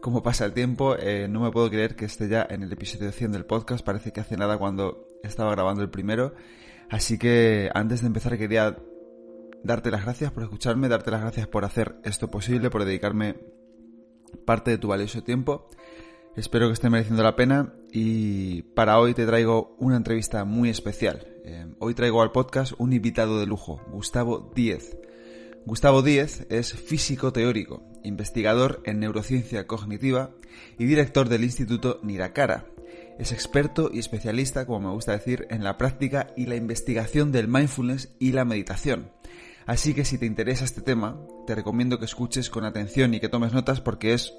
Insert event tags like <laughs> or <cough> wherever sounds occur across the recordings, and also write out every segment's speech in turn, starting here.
cómo pasa el tiempo, eh, no me puedo creer que esté ya en el episodio 100 del podcast, parece que hace nada cuando estaba grabando el primero, así que antes de empezar quería darte las gracias por escucharme, darte las gracias por hacer esto posible, por dedicarme parte de tu valioso tiempo. Espero que esté mereciendo la pena y para hoy te traigo una entrevista muy especial. Eh, hoy traigo al podcast un invitado de lujo, Gustavo Díez. Gustavo Díez es físico teórico, investigador en neurociencia cognitiva y director del Instituto Niracara. Es experto y especialista, como me gusta decir, en la práctica y la investigación del mindfulness y la meditación. Así que si te interesa este tema, te recomiendo que escuches con atención y que tomes notas porque es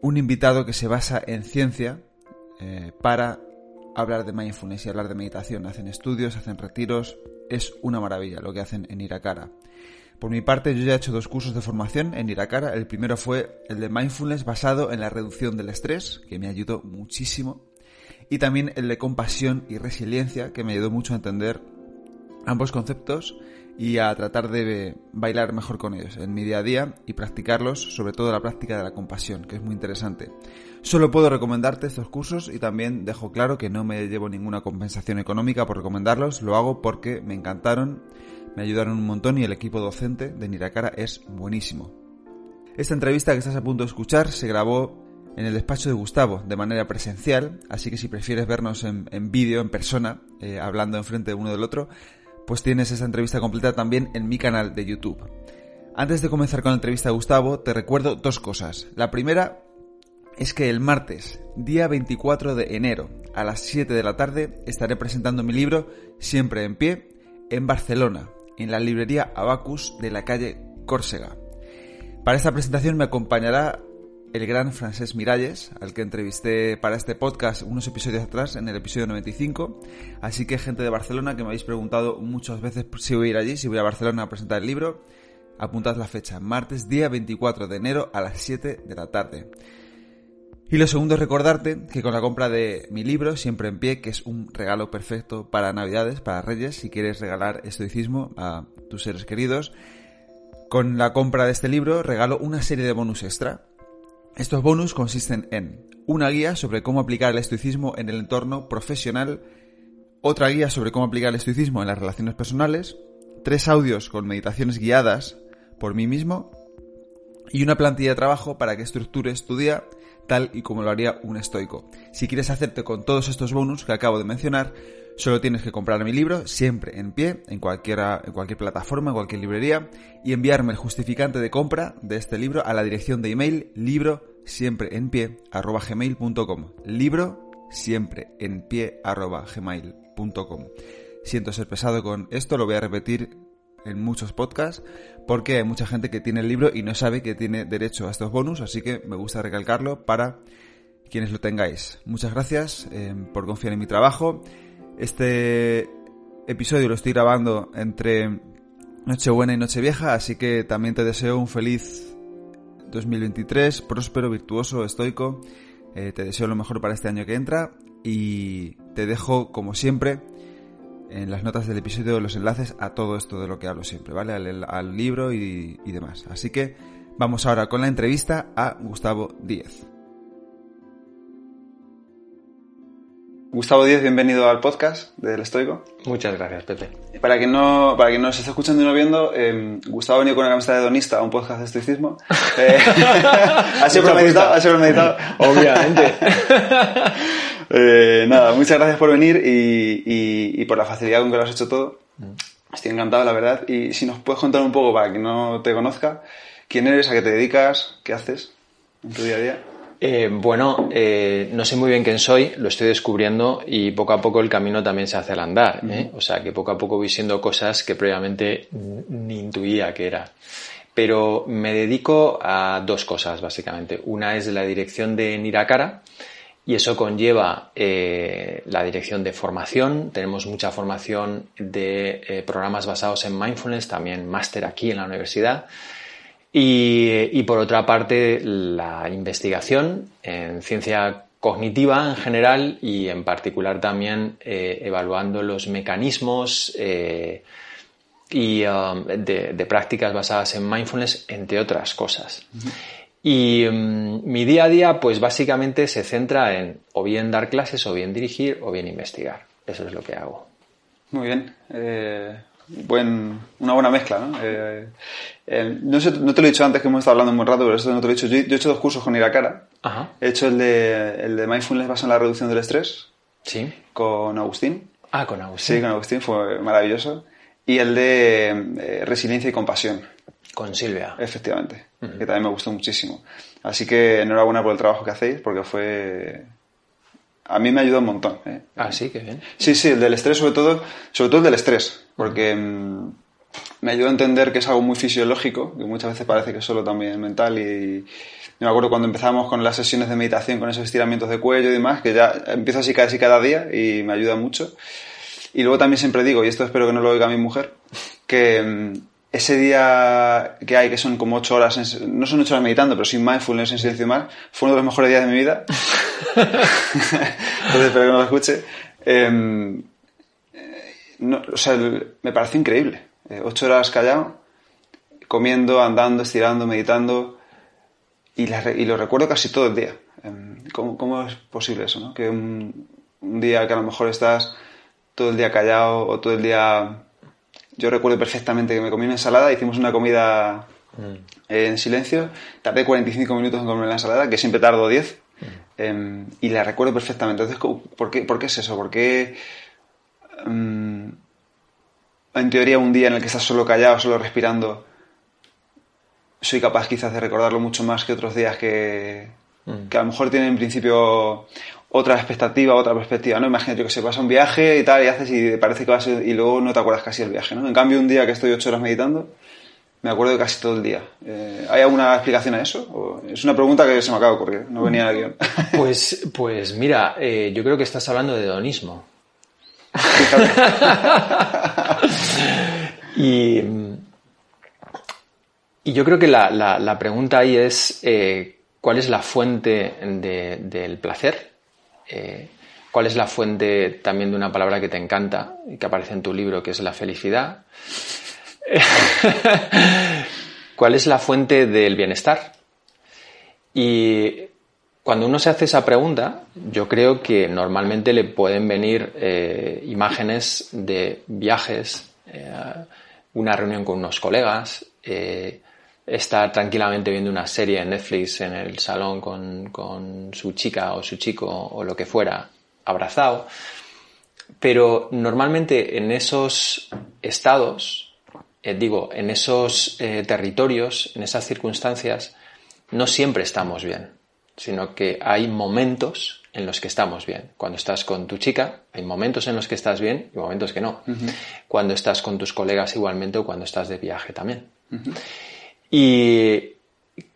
un invitado que se basa en ciencia eh, para hablar de mindfulness y hablar de meditación. Hacen estudios, hacen retiros, es una maravilla lo que hacen en Niracara. Por mi parte, yo ya he hecho dos cursos de formación en Iracara. El primero fue el de mindfulness basado en la reducción del estrés, que me ayudó muchísimo. Y también el de compasión y resiliencia, que me ayudó mucho a entender ambos conceptos y a tratar de bailar mejor con ellos en mi día a día y practicarlos, sobre todo la práctica de la compasión, que es muy interesante. Solo puedo recomendarte estos cursos y también dejo claro que no me llevo ninguna compensación económica por recomendarlos, lo hago porque me encantaron me ayudaron un montón y el equipo docente de Niracara es buenísimo. Esta entrevista que estás a punto de escuchar se grabó en el despacho de Gustavo de manera presencial, así que si prefieres vernos en, vídeo, en persona, eh, hablando enfrente de uno del otro, pues tienes esa entrevista completa también en mi canal de YouTube. Antes de comenzar con la entrevista de Gustavo, te recuerdo dos cosas. La primera es que el martes, día 24 de enero, a las 7 de la tarde, estaré presentando mi libro Siempre en pie en Barcelona, en la librería Abacus de la calle Córcega. Para esta presentación me acompañará el gran Francés Miralles, al que entrevisté para este podcast unos episodios atrás, en el episodio 95. Así que gente de Barcelona que me habéis preguntado muchas veces si voy a ir allí, si voy a Barcelona a presentar el libro, apuntad la fecha, martes día 24 de enero a las 7 de la tarde. Y lo segundo es recordarte que con la compra de mi libro, Siempre en pie, que es un regalo perfecto para Navidades, para Reyes, si quieres regalar estoicismo a tus seres queridos, con la compra de este libro regalo una serie de bonus extra. Estos bonus consisten en una guía sobre cómo aplicar el estoicismo en el entorno profesional, otra guía sobre cómo aplicar el estoicismo en las relaciones personales, tres audios con meditaciones guiadas por mí mismo y una plantilla de trabajo para que estructures tu día tal y como lo haría un estoico. Si quieres hacerte con todos estos bonus que acabo de mencionar, solo tienes que comprar mi libro, siempre en pie, en, cualquiera, en cualquier plataforma, en cualquier librería, y enviarme el justificante de compra de este libro a la dirección de email libro siempre en pie arroba gmail.com. Libro siempre en pie arroba gmail.com. Siento ser pesado con esto, lo voy a repetir en muchos podcasts porque hay mucha gente que tiene el libro y no sabe que tiene derecho a estos bonus, así que me gusta recalcarlo para quienes lo tengáis. Muchas gracias eh, por confiar en mi trabajo. Este episodio lo estoy grabando entre Nochebuena y Nochevieja, así que también te deseo un feliz 2023, próspero, virtuoso, estoico. Eh, te deseo lo mejor para este año que entra y te dejo, como siempre, en las notas del episodio los enlaces a todo esto de lo que hablo siempre, ¿vale? Al, libro y, y demás. Así que vamos ahora con la entrevista a Gustavo Díez. Gustavo Díez, bienvenido al podcast del Estoico. Muchas gracias, Pepe. Para quien no, para quien no se esté escuchando y no viendo, eh, Gustavo ha venido con una camiseta de donista a un podcast de estoicismo. <laughs> Eh, <laughs> ha sido premeditado, ha sido premeditado. Obviamente. <laughs> eh, nada, muchas gracias por venir y, y, y, por la facilidad con que lo has hecho todo. Mm. Estoy encantado, la verdad. Y si nos puedes contar un poco para quien no te conozca, quién eres, a qué te dedicas, qué haces en tu día a día. Eh, bueno, eh, no sé muy bien quién soy, lo estoy descubriendo y poco a poco el camino también se hace al andar. ¿eh? O sea que poco a poco voy siendo cosas que previamente ni intuía que era. Pero me dedico a dos cosas básicamente. Una es la dirección de Niracara y eso conlleva eh, la dirección de formación. Tenemos mucha formación de eh, programas basados en mindfulness, también máster aquí en la universidad. Y, por otra parte, la investigación en ciencia cognitiva en general y en particular también eh, evaluando los mecanismos y um, de, prácticas basadas en mindfulness, entre otras cosas. Y mm, mi día a día, pues básicamente se centra en o bien dar clases, o bien dirigir, o bien investigar. Eso es lo que hago. Muy bien. Eh, buen, una buena mezcla, ¿no? Eh, no, sé, no, te lo he dicho antes que hemos estado hablando un buen rato, pero eso no te lo he dicho. Yo, he hecho dos cursos con Iracara. Ajá. He hecho el de, el de Mindfulness basado en la reducción del estrés. Sí. Con Agustín. Ah, con Agustín. Sí, con Agustín, fue maravilloso. Y el de eh, Resiliencia y Compasión. Con Silvia. Efectivamente, que también me gustó muchísimo. Así que enhorabuena por el trabajo que hacéis, porque fue... A mí me ayudó un montón. ¿eh? Ah, sí, qué bien. Sí, sí, el del estrés sobre todo, sobre todo el del estrés, porque mm, me ayudó a entender que es algo muy fisiológico, que muchas veces parece que es solo también mental y... Me acuerdo cuando empezamos con las sesiones de meditación, con esos estiramientos de cuello y demás, que ya empiezo así casi cada día y me ayuda mucho. Y luego también siempre digo, y esto espero que no lo oiga mi mujer, que mm, ese día que hay, que son como ocho horas, no son ocho horas meditando, pero sin mindfulness en silencio más, fue uno de los mejores días de mi vida. <laughs> Entonces, espero que no lo escuche. Em, o sea, me pareció increíble. Eh, ocho horas callado, comiendo, andando, estirando, meditando, y, lo recuerdo casi todo el día. Em, ¿cómo, es posible eso? ¿no? Que un, un día que a lo mejor estás todo el día callado o todo el día yo recuerdo perfectamente que me comí una ensalada, hicimos una comida mm. en silencio, tardé 45 minutos en comer la ensalada, que siempre tardo 10, mm. em, y la recuerdo perfectamente. Entonces, ¿por qué, por qué es eso? ¿Por qué em, en teoría un día en el que estás solo callado, solo respirando, soy capaz quizás de recordarlo mucho más que otros días que, mm. que a lo mejor tienen en principio otra expectativa, otra perspectiva, ¿no? Imagínate que se pasa un viaje y tal, y haces y parece que vas y luego no te acuerdas casi del viaje, ¿no? En cambio, un día que estoy ocho horas meditando, me acuerdo de casi todo el día. Eh, ¿Hay alguna explicación a eso? es una pregunta que se me acaba de ocurrir, no venía en el guion. Pues, pues mira, eh, yo creo que estás hablando de hedonismo. <laughs> y, y yo creo que la, la, pregunta ahí es eh, ¿cuál es la fuente del placer? Eh, cuál es la fuente también de una palabra que te encanta y que aparece en tu libro, que es la felicidad. <laughs> ¿Cuál es la fuente del bienestar? Y cuando uno se hace esa pregunta, yo creo que normalmente le pueden venir eh, imágenes de viajes, eh, una reunión con unos colegas, estar tranquilamente viendo una serie en Netflix en el salón con, su chica o su chico o lo que fuera, abrazado. Pero normalmente en esos estados, eh, digo, en esos eh, territorios, en esas circunstancias, no siempre estamos bien, sino que hay momentos en los que estamos bien. Cuando estás con tu chica, hay momentos en los que estás bien y momentos que no. Cuando estás con tus colegas igualmente o cuando estás de viaje también. ¿Y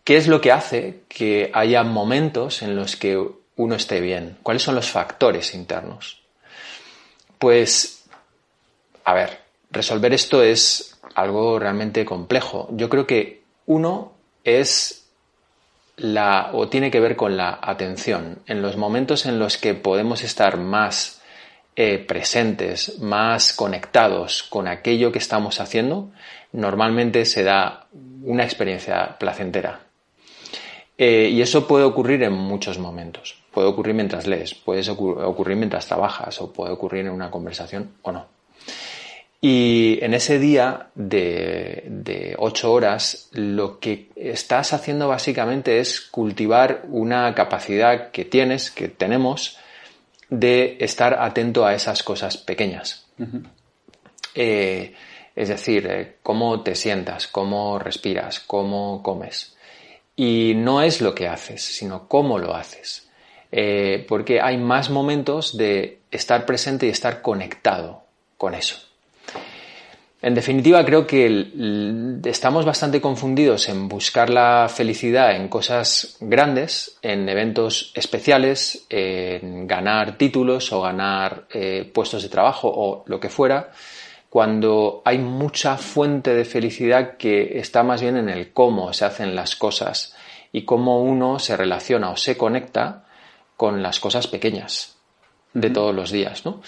qué es lo que hace que haya momentos en los que uno esté bien? ¿Cuáles son los factores internos? Pues, a ver, resolver esto es algo realmente complejo. Yo creo que uno es la, o tiene que ver con la atención. En los momentos en los que podemos estar más eh, presentes, más conectados con aquello que estamos haciendo, normalmente se da una experiencia placentera. Eh, y eso puede ocurrir en muchos momentos. Puede ocurrir mientras lees, puede ocurrir mientras trabajas o puede ocurrir en una conversación o no. Y en ese día de, de, ocho horas, lo que estás haciendo básicamente es cultivar una capacidad que tienes, que tenemos, de estar atento a esas cosas pequeñas. Es decir, eh, cómo te sientas, cómo respiras, cómo comes. Y no es lo que haces, sino cómo lo haces. Eh, porque hay más momentos de estar presente y estar conectado con eso. En definitiva, creo que estamos bastante confundidos en buscar la felicidad en cosas grandes, en eventos especiales, en ganar títulos o ganar eh, puestos de trabajo o lo que fuera, cuando hay mucha fuente de felicidad que está más bien en el cómo se hacen las cosas y cómo uno se relaciona o se conecta con las cosas pequeñas de todos los días, ¿no?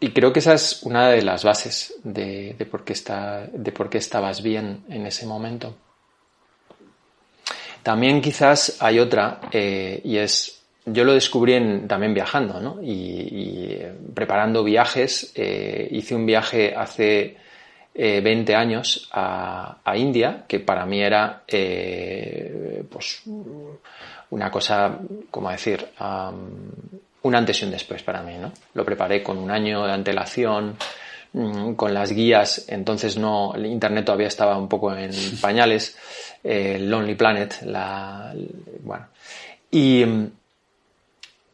Y creo que esa es una de las bases de, por, qué está, de por qué estabas bien en ese momento. También quizás hay otra, eh, y es, yo lo descubrí también viajando, ¿no? Y, preparando viajes, eh, hice un viaje hace 20 eh, años a, India, que para mí era, pues, una cosa, como decir, un antes y un después para mí, ¿no? Lo preparé con un año de antelación, mm, con las guías, entonces no, el internet todavía estaba un poco en <laughs> pañales, eh, Lonely Planet, la, bueno. Y mm,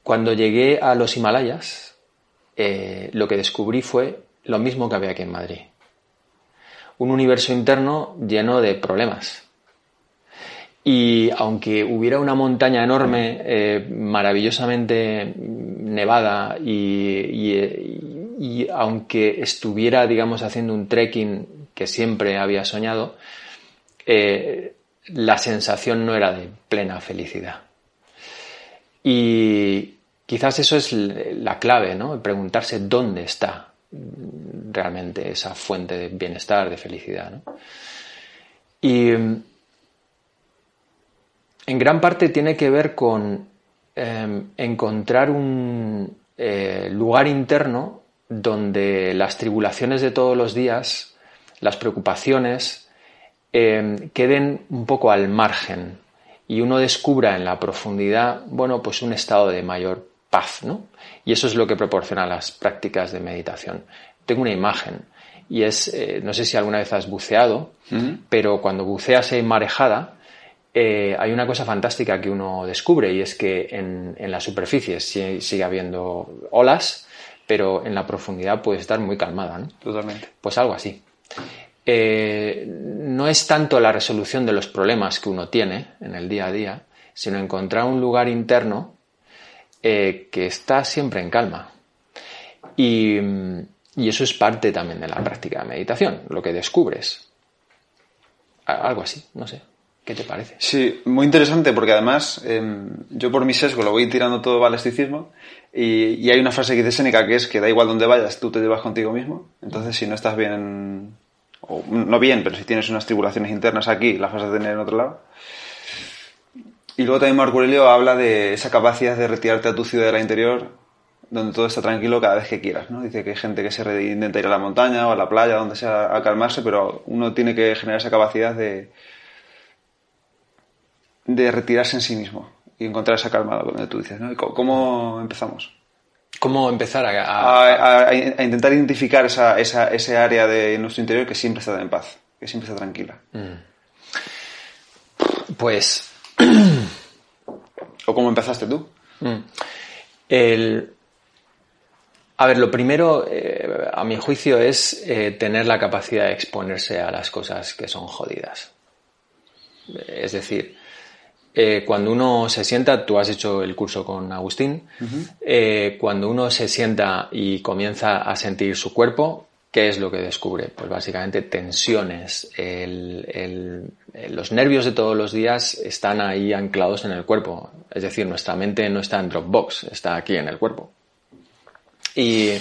cuando llegué a los Himalayas, eh, lo que descubrí fue lo mismo que había aquí en Madrid. Un universo interno lleno de problemas, y aunque hubiera una montaña enorme, eh, maravillosamente nevada, y, aunque estuviera, digamos, haciendo un trekking que siempre había soñado, eh, la sensación no era de plena felicidad. Y quizás eso es la clave, ¿no? Preguntarse dónde está realmente esa fuente de bienestar, de felicidad. Y en gran parte tiene que ver con em, encontrar un eh, lugar interno donde las tribulaciones de todos los días, las preocupaciones, em, queden un poco al margen y uno descubra en la profundidad, bueno, pues un estado de mayor paz, ¿no? Y eso es lo que proporciona las prácticas de meditación. Tengo una imagen y es, eh, no sé si alguna vez has buceado, pero cuando buceas en marejada, eh, hay una cosa fantástica que uno descubre y es que en, la superficie sigue, habiendo olas, pero en la profundidad puede estar muy calmada. ¿no? Totalmente. Pues algo así. Eh, no es tanto la resolución de los problemas que uno tiene en el día a día, sino encontrar un lugar interno eh, que está siempre en calma. Y, y eso es parte también de la práctica de meditación, lo que descubres. Algo así, no sé. ¿Qué te parece? Sí, muy interesante porque además em, yo por mi sesgo lo voy tirando todo al esticismo y, hay una frase que dice Seneca que es que da igual donde vayas, tú te llevas contigo mismo. Entonces si no estás bien, o no bien, pero si tienes unas tribulaciones internas aquí, las vas a tener en otro lado. Y luego también Marco Aurelio habla de esa capacidad de retirarte a tu ciudad la interior donde todo está tranquilo cada vez que quieras, ¿no? Dice que hay gente que se intenta ir a la montaña o a la playa, donde sea, a calmarse, pero uno tiene que generar esa capacidad de, de retirarse en sí mismo y encontrar esa calma, donde tú dices, ¿no? ¿Cómo empezamos? ¿Cómo empezar a, a... intentar identificar esa, esa, ese área de nuestro interior que siempre está en paz, que siempre está tranquila? Mm. Pues... <clears throat> ¿O cómo empezaste tú? Mm. El... A ver, lo primero, eh, a mi juicio, es eh, tener la capacidad de exponerse a las cosas que son jodidas. Es decir, eh, cuando uno se sienta, tú has hecho el curso con Agustín, eh, cuando uno se sienta y comienza a sentir su cuerpo, ¿qué es lo que descubre? Pues básicamente tensiones. los nervios de todos los días están ahí anclados en el cuerpo. Es decir, nuestra mente no está en Dropbox, está aquí en el cuerpo. Y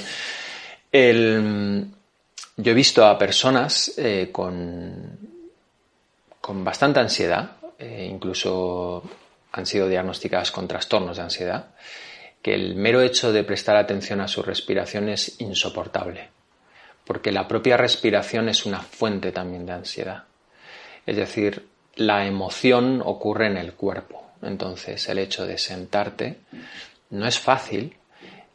yo he visto a personas eh, con, con bastante ansiedad eh, incluso han sido diagnosticadas con trastornos de ansiedad, que el mero hecho de prestar atención a su respiración es insoportable, porque la propia respiración es una fuente también de ansiedad. Es decir, la emoción ocurre en el cuerpo. Entonces, el hecho de sentarte no es fácil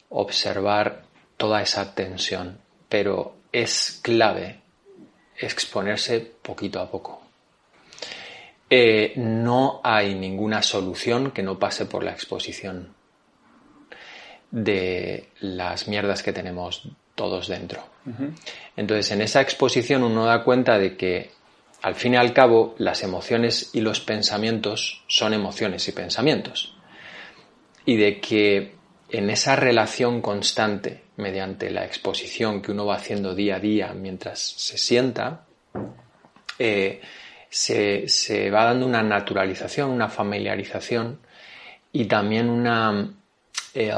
observar toda esa tensión, pero es clave exponerse poquito a poco. Eh, no hay ninguna solución que no pase por la exposición de las mierdas que tenemos todos dentro. Entonces, en esa exposición uno da cuenta de que, al fin y al cabo, las emociones y los pensamientos son emociones y pensamientos. Y de que en esa relación constante, mediante la exposición que uno va haciendo día a día mientras se sienta, eh, se, va dando una naturalización, una familiarización y también una eh,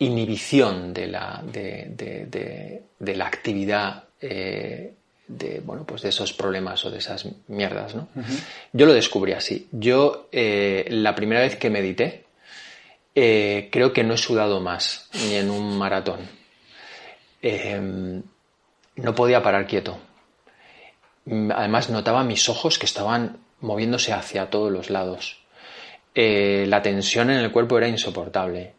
inhibición de la, de, la actividad eh, de, bueno, pues de esos problemas o de esas mierdas. ¿no? Yo lo descubrí así. Yo, eh, la primera vez que medité, creo que no he sudado más, ni en un maratón. no podía parar quieto además notaba mis ojos que estaban moviéndose hacia todos los lados. Eh, la tensión en el cuerpo era insoportable.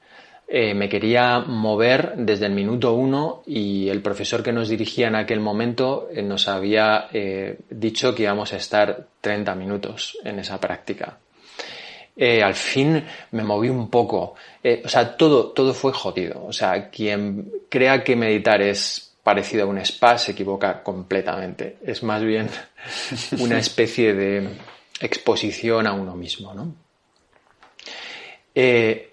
Eh, me quería mover desde el minuto uno y el profesor que nos dirigía en aquel momento eh, nos había dicho que íbamos a estar 30 minutos en esa práctica. al fin me moví un poco. o sea, todo, todo fue jodido. O sea, quien crea que meditar es parecido a un spa se equivoca completamente. Es más bien <laughs> una especie de exposición a uno mismo. ¿no? Eh,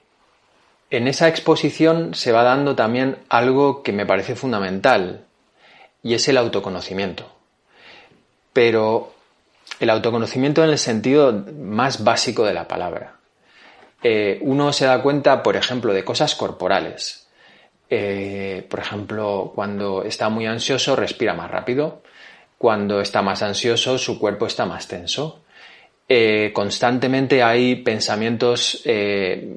en esa exposición se va dando también algo que me parece fundamental y es el autoconocimiento. Pero el autoconocimiento en el sentido más básico de la palabra. Eh, uno se da cuenta, por ejemplo, de cosas corporales. Eh, por ejemplo, cuando está muy ansioso, respira más rápido. Cuando está más ansioso, su cuerpo está más tenso. Eh, constantemente hay pensamientos eh,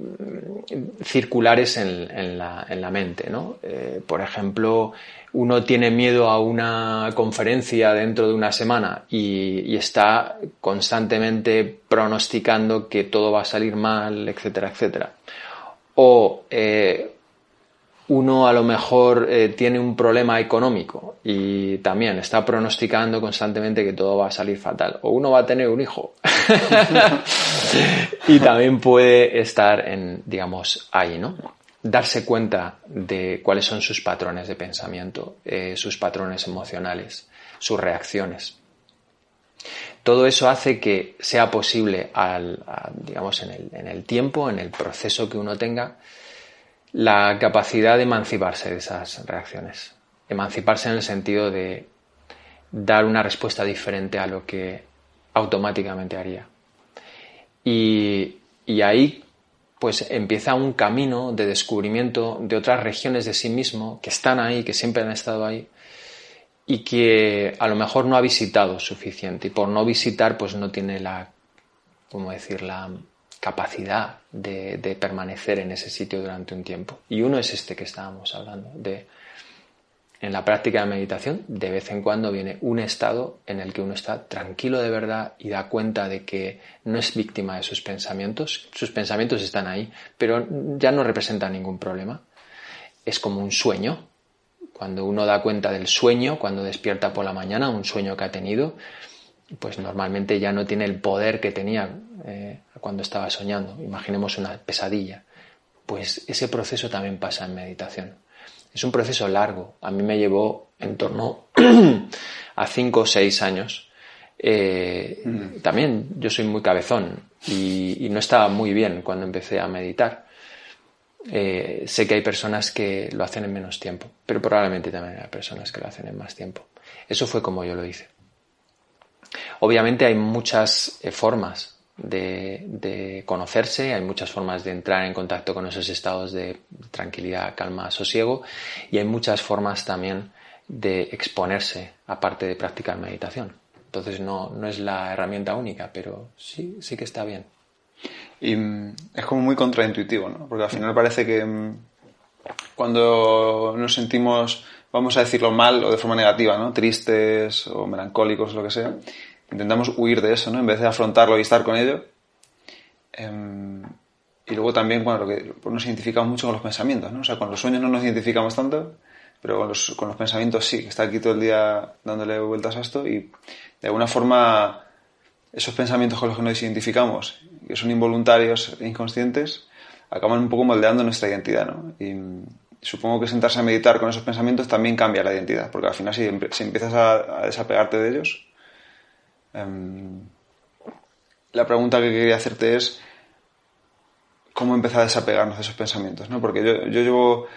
circulares en, la, mente. ¿no? por ejemplo, uno tiene miedo a una conferencia dentro de una semana y, y, está constantemente pronosticando que todo va a salir mal, etcétera, etcétera. O uno a lo mejor eh, tiene un problema económico y también está pronosticando constantemente que todo va a salir fatal. O uno va a tener un hijo. <laughs> y también puede estar en, digamos, ahí, ¿no? Darse cuenta de cuáles son sus patrones de pensamiento, eh, sus patrones emocionales, sus reacciones. Todo eso hace que sea posible, al, digamos, en el, en el tiempo, en el proceso que uno tenga, la capacidad de emanciparse de esas reacciones. Emanciparse en el sentido de dar una respuesta diferente a lo que automáticamente haría. Y, ahí pues empieza un camino de descubrimiento de otras regiones de sí mismo que están ahí, que siempre han estado ahí y que a lo mejor no ha visitado suficiente y por no visitar pues no tiene la, ¿cómo decir?, la, capacidad de, permanecer en ese sitio durante un tiempo. Y uno es este que estábamos hablando, de en la práctica de meditación, de vez en cuando viene un estado en el que uno está tranquilo de verdad y da cuenta de que no es víctima de sus pensamientos. Sus pensamientos están ahí, pero ya no representan ningún problema. Es como un sueño. Cuando uno da cuenta del sueño, cuando despierta por la mañana, un sueño que ha tenido, pues normalmente ya no tiene el poder que tenía eh, cuando estaba soñando. Imaginemos una pesadilla. Pues ese proceso también pasa en meditación. Es un proceso largo. A mí me llevó en torno <clears throat> a cinco o seis años. Eh, mm. También yo soy muy cabezón y, no estaba muy bien cuando empecé a meditar. Eh, sé que hay personas que lo hacen en menos tiempo, pero probablemente también hay personas que lo hacen en más tiempo. Eso fue como yo lo hice. Obviamente hay muchas eh, formas de, conocerse, hay muchas formas de entrar en contacto con esos estados de tranquilidad, calma, sosiego y hay muchas formas también de exponerse aparte de practicar meditación. Entonces no, no es la herramienta única, pero sí, sí que está bien. Y mm, es como muy contraintuitivo, ¿no? Porque al final parece que mm, cuando nos sentimos vamos a decirlo mal o de forma negativa, ¿no? Tristes o melancólicos lo que sea. Intentamos huir de eso, ¿no? En vez de afrontarlo y estar con ello. Em, y luego también, bueno, lo que nos identificamos mucho con los pensamientos, ¿no? O sea, con los sueños no nos identificamos tanto, pero con los, con los pensamientos sí, que está aquí todo el día dándole vueltas a esto y de alguna forma esos pensamientos con los que nos identificamos, que son involuntarios e inconscientes, acaban un poco moldeando nuestra identidad, ¿no? Y, supongo que sentarse a meditar con esos pensamientos también cambia la identidad, porque al final si, si empiezas a, desapegarte de ellos, em, la pregunta que quería hacerte es cómo empezar a desapegarnos de esos pensamientos, ¿no? Porque yo, llevo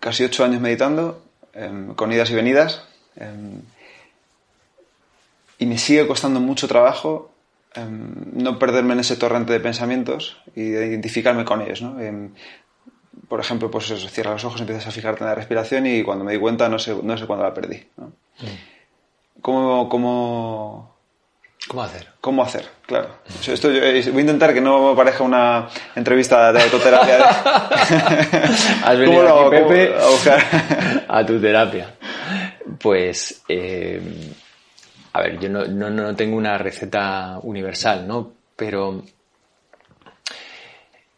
casi ocho años meditando, em, con idas y venidas, em, y me sigue costando mucho trabajo no perderme en ese torrente de pensamientos y de identificarme con ellos, ¿no? Por ejemplo, pues eso, cierras los ojos, empiezas a fijarte en la respiración y cuando me di cuenta no sé, no sé cuándo la perdí. ¿no? Mm. ¿Cómo, cómo, ¿Cómo hacer? ¿Cómo hacer? Claro. Esto eh, voy a intentar que no me parezca una entrevista de autoterapia. <laughs> Has venido aquí, Pepe, a, buscar? a tu terapia. Pues, eh, a ver, yo no, no, no, tengo una receta universal, ¿no? Pero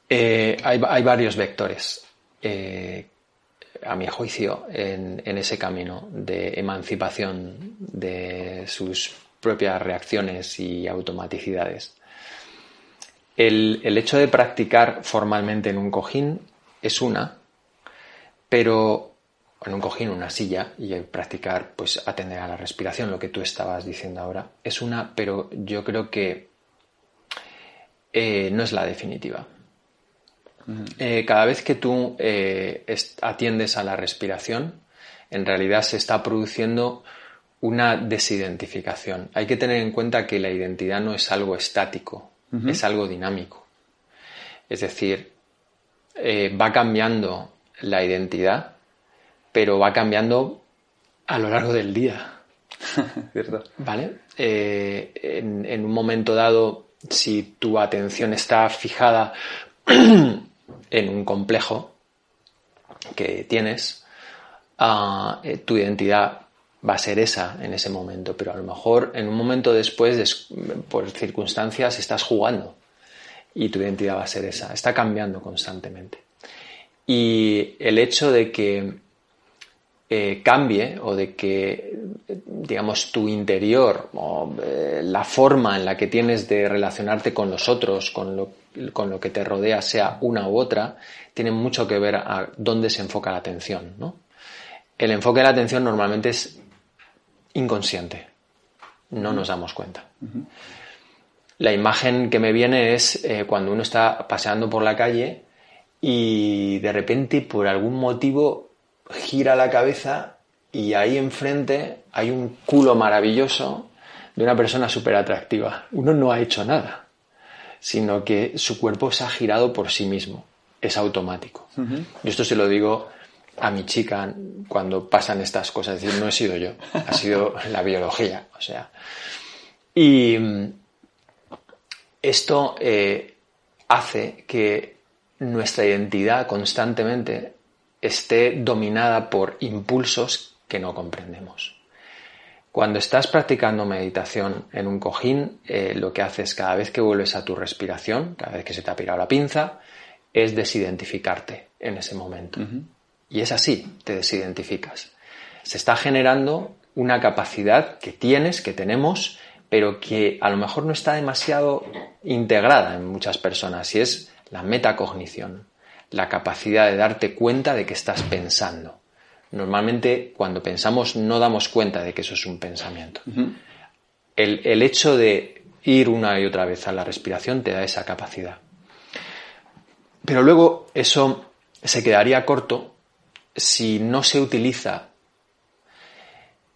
eh, hay, varios vectores, eh, a mi juicio, en, ese camino de emancipación de sus propias reacciones y automaticidades. El, el hecho de practicar formalmente en un cojín es una, pero en un cojín, una silla, y practicar, pues atender a la respiración, lo que tú estabas diciendo ahora, es una, pero yo creo que eh, no es la definitiva. Eh, cada vez que tú eh, atiendes a la respiración, en realidad se está produciendo una desidentificación. Hay que tener en cuenta que la identidad no es algo estático, es algo dinámico. Es decir, eh, va cambiando la identidad, pero va cambiando a lo largo del día. <laughs> ¿Cierto? ¿Vale? en, un momento dado, si tu atención está fijada <clears throat> en un complejo que tienes, ah, eh, tu identidad va a ser esa en ese momento, pero a lo mejor en un momento después, por circunstancias, estás jugando y tu identidad va a ser esa. Está cambiando constantemente. Y el hecho de que eh, cambie o de que, digamos, tu interior o eh, la forma en la que tienes de relacionarte con los otros, con lo con lo que te rodea sea una u otra, tiene mucho que ver a dónde se enfoca la atención. ¿no? El enfoque de la atención normalmente es inconsciente, no nos damos cuenta. La imagen que me viene es eh, cuando uno está paseando por la calle y de repente por algún motivo gira la cabeza y ahí enfrente hay un culo maravilloso de una persona súper atractiva. Uno no ha hecho nada sino que su cuerpo se ha girado por sí mismo. Es automático. Y esto se lo digo a mi chica cuando pasan estas cosas. Es decir, no he sido yo, ha sido <laughs> la biología. O sea. Y mm, esto eh, hace que nuestra identidad constantemente esté dominada por impulsos que no comprendemos. Cuando estás practicando meditación en un cojín, eh, lo que haces cada vez que vuelves a tu respiración, cada vez que se te ha pirado la pinza, es desidentificarte en ese momento. Y es así, te desidentificas. Se está generando una capacidad que tienes, que tenemos, pero que a lo mejor no está demasiado integrada en muchas personas, y es la metacognición, la capacidad de darte cuenta de que estás pensando normalmente cuando pensamos no damos cuenta de que eso es un pensamiento. el, hecho de ir una y otra vez a la respiración te da esa capacidad. Pero luego eso se quedaría corto si no se utiliza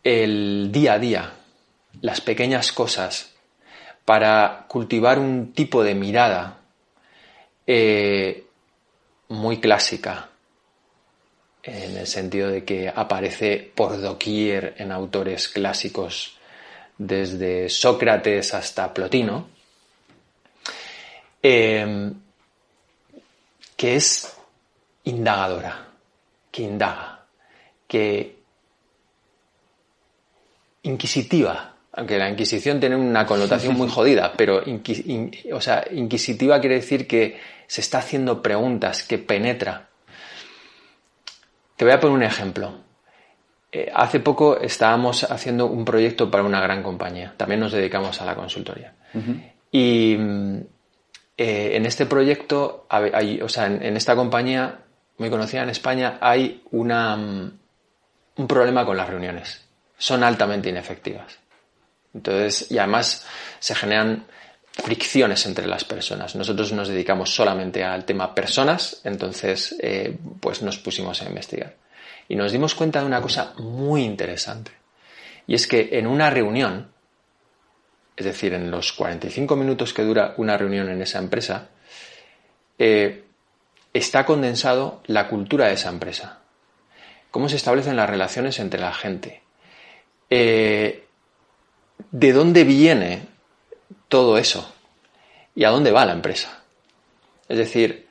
el día a día, las pequeñas cosas, para cultivar un tipo de mirada eh, muy clásica, en el sentido de que aparece por doquier en autores clásicos desde Sócrates hasta Plotino, em, que es indagadora, que indaga, que inquisitiva, aunque la Inquisición tiene una connotación muy <laughs> jodida, pero o sea, inquisitiva quiere decir que se está haciendo preguntas, que penetra, te voy a poner un ejemplo. Eh, hace poco estábamos haciendo un proyecto para una gran compañía. También nos dedicamos a la consultoría. Y mm, eh, en este proyecto, o sea, en, esta compañía muy conocida en España, hay una, mm, un problema con las reuniones. Son altamente inefectivas. Entonces, y además se generan fricciones entre las personas. Nosotros nos dedicamos solamente al tema personas, entonces eh, pues nos pusimos a investigar. Y nos dimos cuenta de una cosa muy interesante. Y es que en una reunión, es decir, en los 45 minutos que dura una reunión en esa empresa, eh, está condensado la cultura de esa empresa. Cómo se establecen las relaciones entre la gente. Eh, ¿De dónde viene todo eso y a dónde va la empresa. Es decir,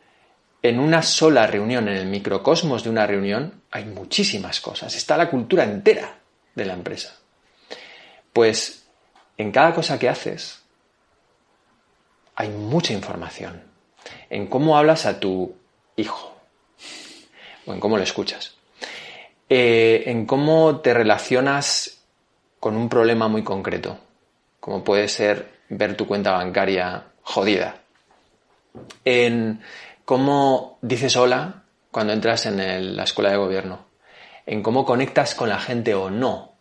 en una sola reunión, en el microcosmos de una reunión, hay muchísimas cosas. Está la cultura entera de la empresa. Pues en cada cosa que haces hay mucha información. En cómo hablas a tu hijo o en cómo lo escuchas. Eh, en cómo te relacionas con un problema muy concreto, como puede ser ver tu cuenta bancaria jodida. En cómo dices hola cuando entras en la escuela de gobierno. En cómo conectas con la gente o no.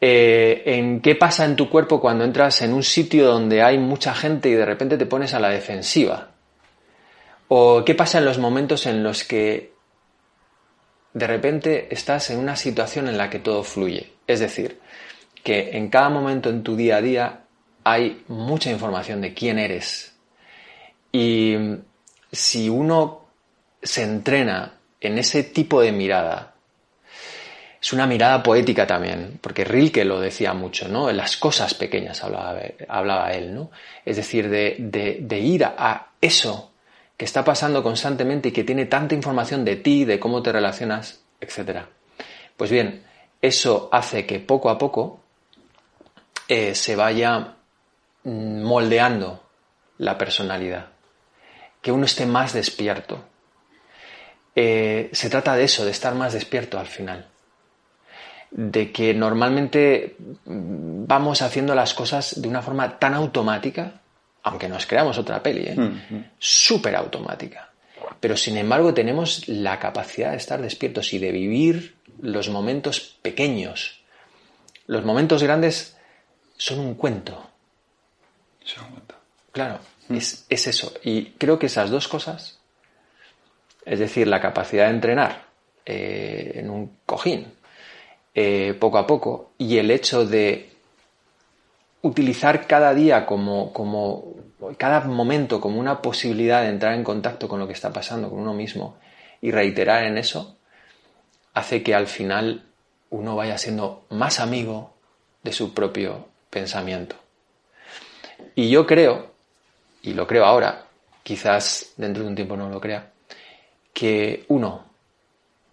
Eh, en qué pasa en tu cuerpo cuando entras en un sitio donde hay mucha gente y de repente te pones a la defensiva. O qué pasa en los momentos en los que de repente estás en una situación en la que todo fluye. Es decir, que en cada momento en tu día a día hay mucha información de quién eres. Y si uno se entrena en ese tipo de mirada, es una mirada poética también, porque Rilke lo decía mucho, ¿no? En las cosas pequeñas hablaba, él, ¿no? Es decir, de, de ir a eso que está pasando constantemente y que tiene tanta información de ti, de cómo te relacionas, etc. Pues bien, eso hace que poco a poco eh, se vaya Mm, moldeando la personalidad, que uno esté más despierto. Eh, se trata de eso, de estar más despierto al final. De que normalmente mm, vamos haciendo las cosas de una forma tan automática, aunque nos creamos otra peli, ¿eh? mm, súper automática. Pero sin embargo tenemos la capacidad de estar despiertos y de vivir los momentos pequeños. Los momentos grandes son un cuento, Claro, es, eso. Y creo que esas dos cosas, es decir, la capacidad de entrenar eh, en un cojín eh, poco a poco y el hecho de utilizar cada día como, como, cada momento como una posibilidad de entrar en contacto con lo que está pasando con uno mismo y reiterar en eso, hace que al final uno vaya siendo más amigo de su propio pensamiento. Y yo creo, y lo creo ahora, quizás dentro de un tiempo no lo crea, que uno,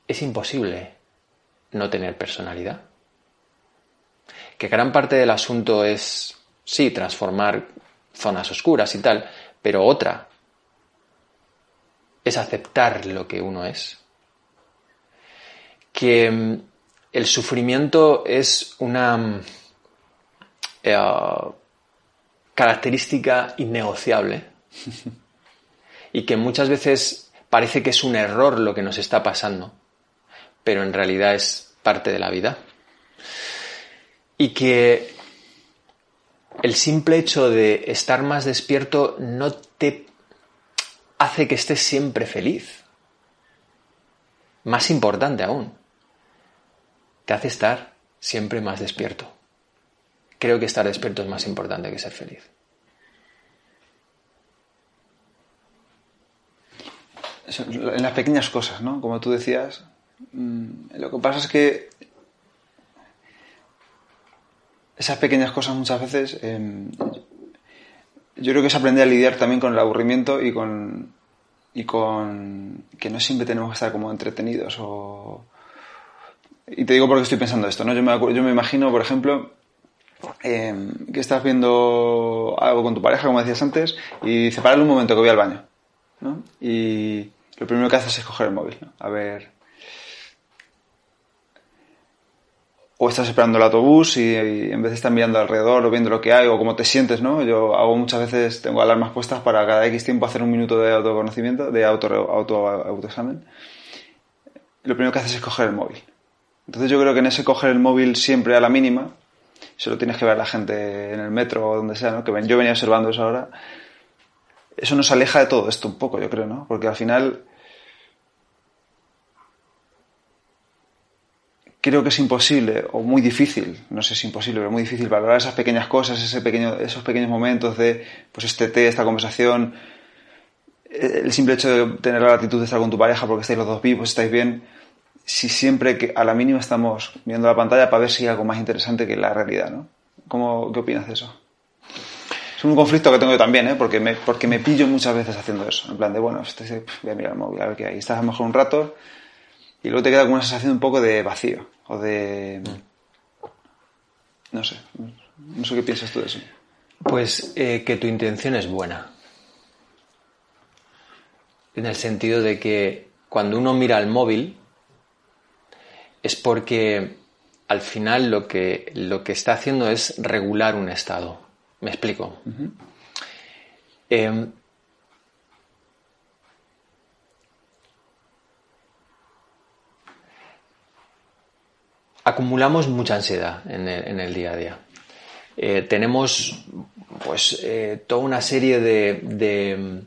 es imposible no tener personalidad. Que gran parte del asunto es, sí, transformar zonas oscuras y tal, pero otra es aceptar lo que uno es. Que mm, el sufrimiento es una mm, eh, característica innegociable y que muchas veces parece que es un error lo que nos está pasando, pero en realidad es parte de la vida. Y que el simple hecho de estar más despierto no te hace que estés siempre feliz. Más importante aún, te hace estar siempre más despierto creo que estar despierto es más importante que ser feliz. En las pequeñas cosas, ¿no? Como tú decías, mm, lo que pasa es que esas pequeñas cosas muchas veces em, yo creo que es aprender a lidiar también con el aburrimiento y con y con que no siempre tenemos que estar como entretenidos o y te digo porque estoy pensando esto, ¿no? Yo me, yo me imagino, por ejemplo, Em, que estás viendo algo con tu pareja, como decías antes, y dice, un momento que voy al baño. Y lo primero que haces es coger el móvil. A ver. o estás esperando el autobús y, en vez de estar mirando alrededor o viendo lo que hay o cómo te sientes, ¿no? Yo hago muchas veces, tengo alarmas puestas para cada X tiempo hacer un minuto de autoconocimiento, de auto, auto, autoexamen. Lo primero que haces es coger el móvil. Entonces yo creo que en ese coger el móvil siempre a la mínima, solo tienes que ver la gente en el metro o donde sea, ¿no? Que yo venía observando eso ahora. Eso nos aleja de todo esto un poco, yo creo, ¿no? Porque al final creo que es imposible o muy difícil, no sé si es imposible, pero muy difícil valorar esas pequeñas cosas, ese pequeño, esos pequeños momentos de pues este té, esta conversación, el simple hecho de tener la gratitud de estar con tu pareja porque estáis los dos vivos, estáis bien, si siempre que a la mínima estamos viendo la pantalla para ver si hay algo más interesante que la realidad, ¿no? ¿Cómo, ¿Qué opinas de eso? Es un conflicto que tengo yo también, ¿eh? Porque me, porque me pillo muchas veces haciendo eso. En plan de, bueno, este, voy a mirar el móvil, a ver qué hay. Estás a lo mejor un rato y luego te queda con una sensación un poco de vacío o de... No sé, no sé qué piensas tú de eso. Pues eh, que tu intención es buena. En el sentido de que cuando uno mira el móvil es porque al final lo que, lo que está haciendo es regular un estado. ¿Me explico? acumulamos mucha ansiedad en el, día a día. Eh, tenemos pues eh, toda una serie de,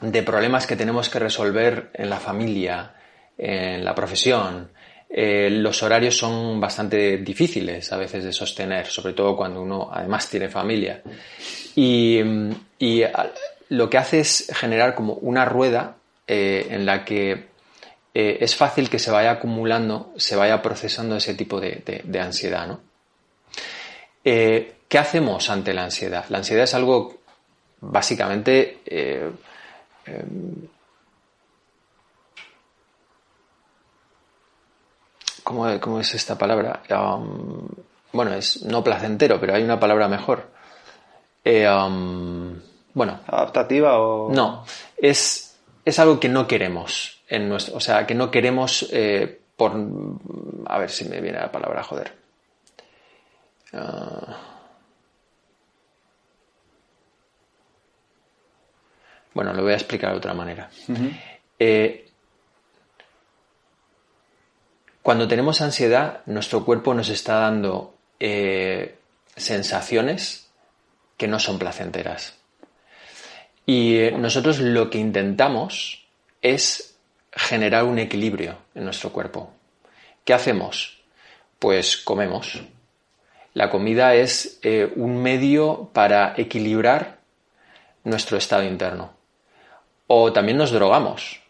de, problemas que tenemos que resolver en la familia, en la profesión. Eh, los horarios son bastante difíciles a veces de sostener, sobre todo cuando uno además tiene familia. Y, lo que hace es generar como una rueda en la que eh, es fácil que se vaya acumulando, se vaya procesando ese tipo de, ansiedad. ¿no? Eh, ¿Qué hacemos ante la ansiedad? La ansiedad es algo básicamente eh, ¿Cómo, es esta palabra? Um, bueno, es no placentero, pero hay una palabra mejor. Um, bueno. ¿Adaptativa o.? No, es, es algo que no queremos o sea, que no queremos eh, por, a ver si me viene la palabra, joder. Ah. bueno, lo voy a explicar de otra manera. Eh, cuando tenemos ansiedad, nuestro cuerpo nos está dando eh, sensaciones que no son placenteras. Y nosotros lo que intentamos es generar un equilibrio en nuestro cuerpo. ¿Qué hacemos? Pues comemos. La comida es eh, un medio para equilibrar nuestro estado interno. O también nos drogamos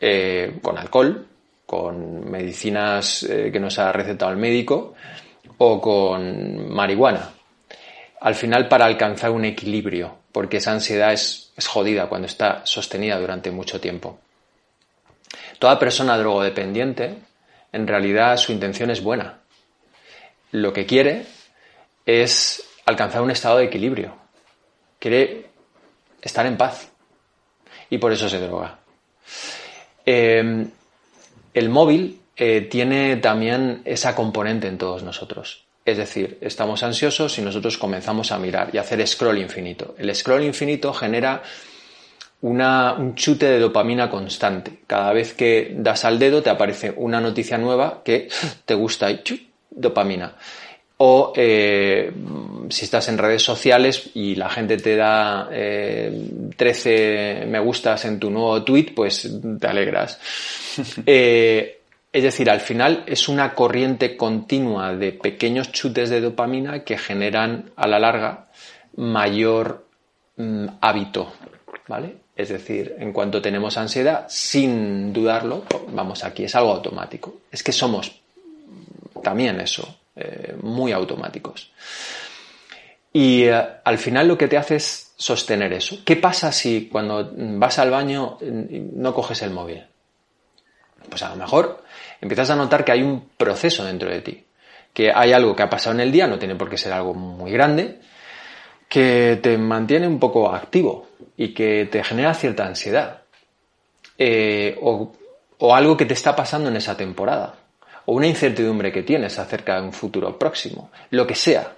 eh, con alcohol, con medicinas eh, que nos ha recetado el médico o con marihuana. Al final para alcanzar un equilibrio, porque esa ansiedad es jodida cuando está sostenida durante mucho tiempo. Toda persona drogodependiente, en realidad su intención es buena. Lo que quiere es alcanzar un estado de equilibrio. Quiere estar en paz. Y por eso se droga. Em, el móvil eh, tiene también esa componente en todos nosotros. Es decir, estamos ansiosos y nosotros comenzamos a mirar y hacer scroll infinito. El scroll infinito genera un chute de dopamina constante. Cada vez que das al dedo te aparece una noticia nueva que te gusta y dopamina. O eh, si estás en redes sociales y la gente te da 13 eh, me gustas en tu nuevo tweet, pues te alegras. <laughs> Eh, es decir, al final es una corriente continua de pequeños chutes de dopamina que generan a la larga mayor mm, hábito, ¿vale? Es decir, en cuanto tenemos ansiedad, sin dudarlo, vamos aquí, es algo automático. Es que somos también eso, eh, muy automáticos. Y eh, al final lo que te hace es sostener eso. ¿Qué pasa si cuando vas al baño no coges el móvil? Pues a lo mejor empiezas a notar que hay un proceso dentro de ti, que hay algo que ha pasado en el día, no tiene por qué ser algo muy grande, que te mantiene un poco activo y que te genera cierta ansiedad. Eh, o, algo que te está pasando en esa temporada. O una incertidumbre que tienes acerca de un futuro próximo, lo que sea.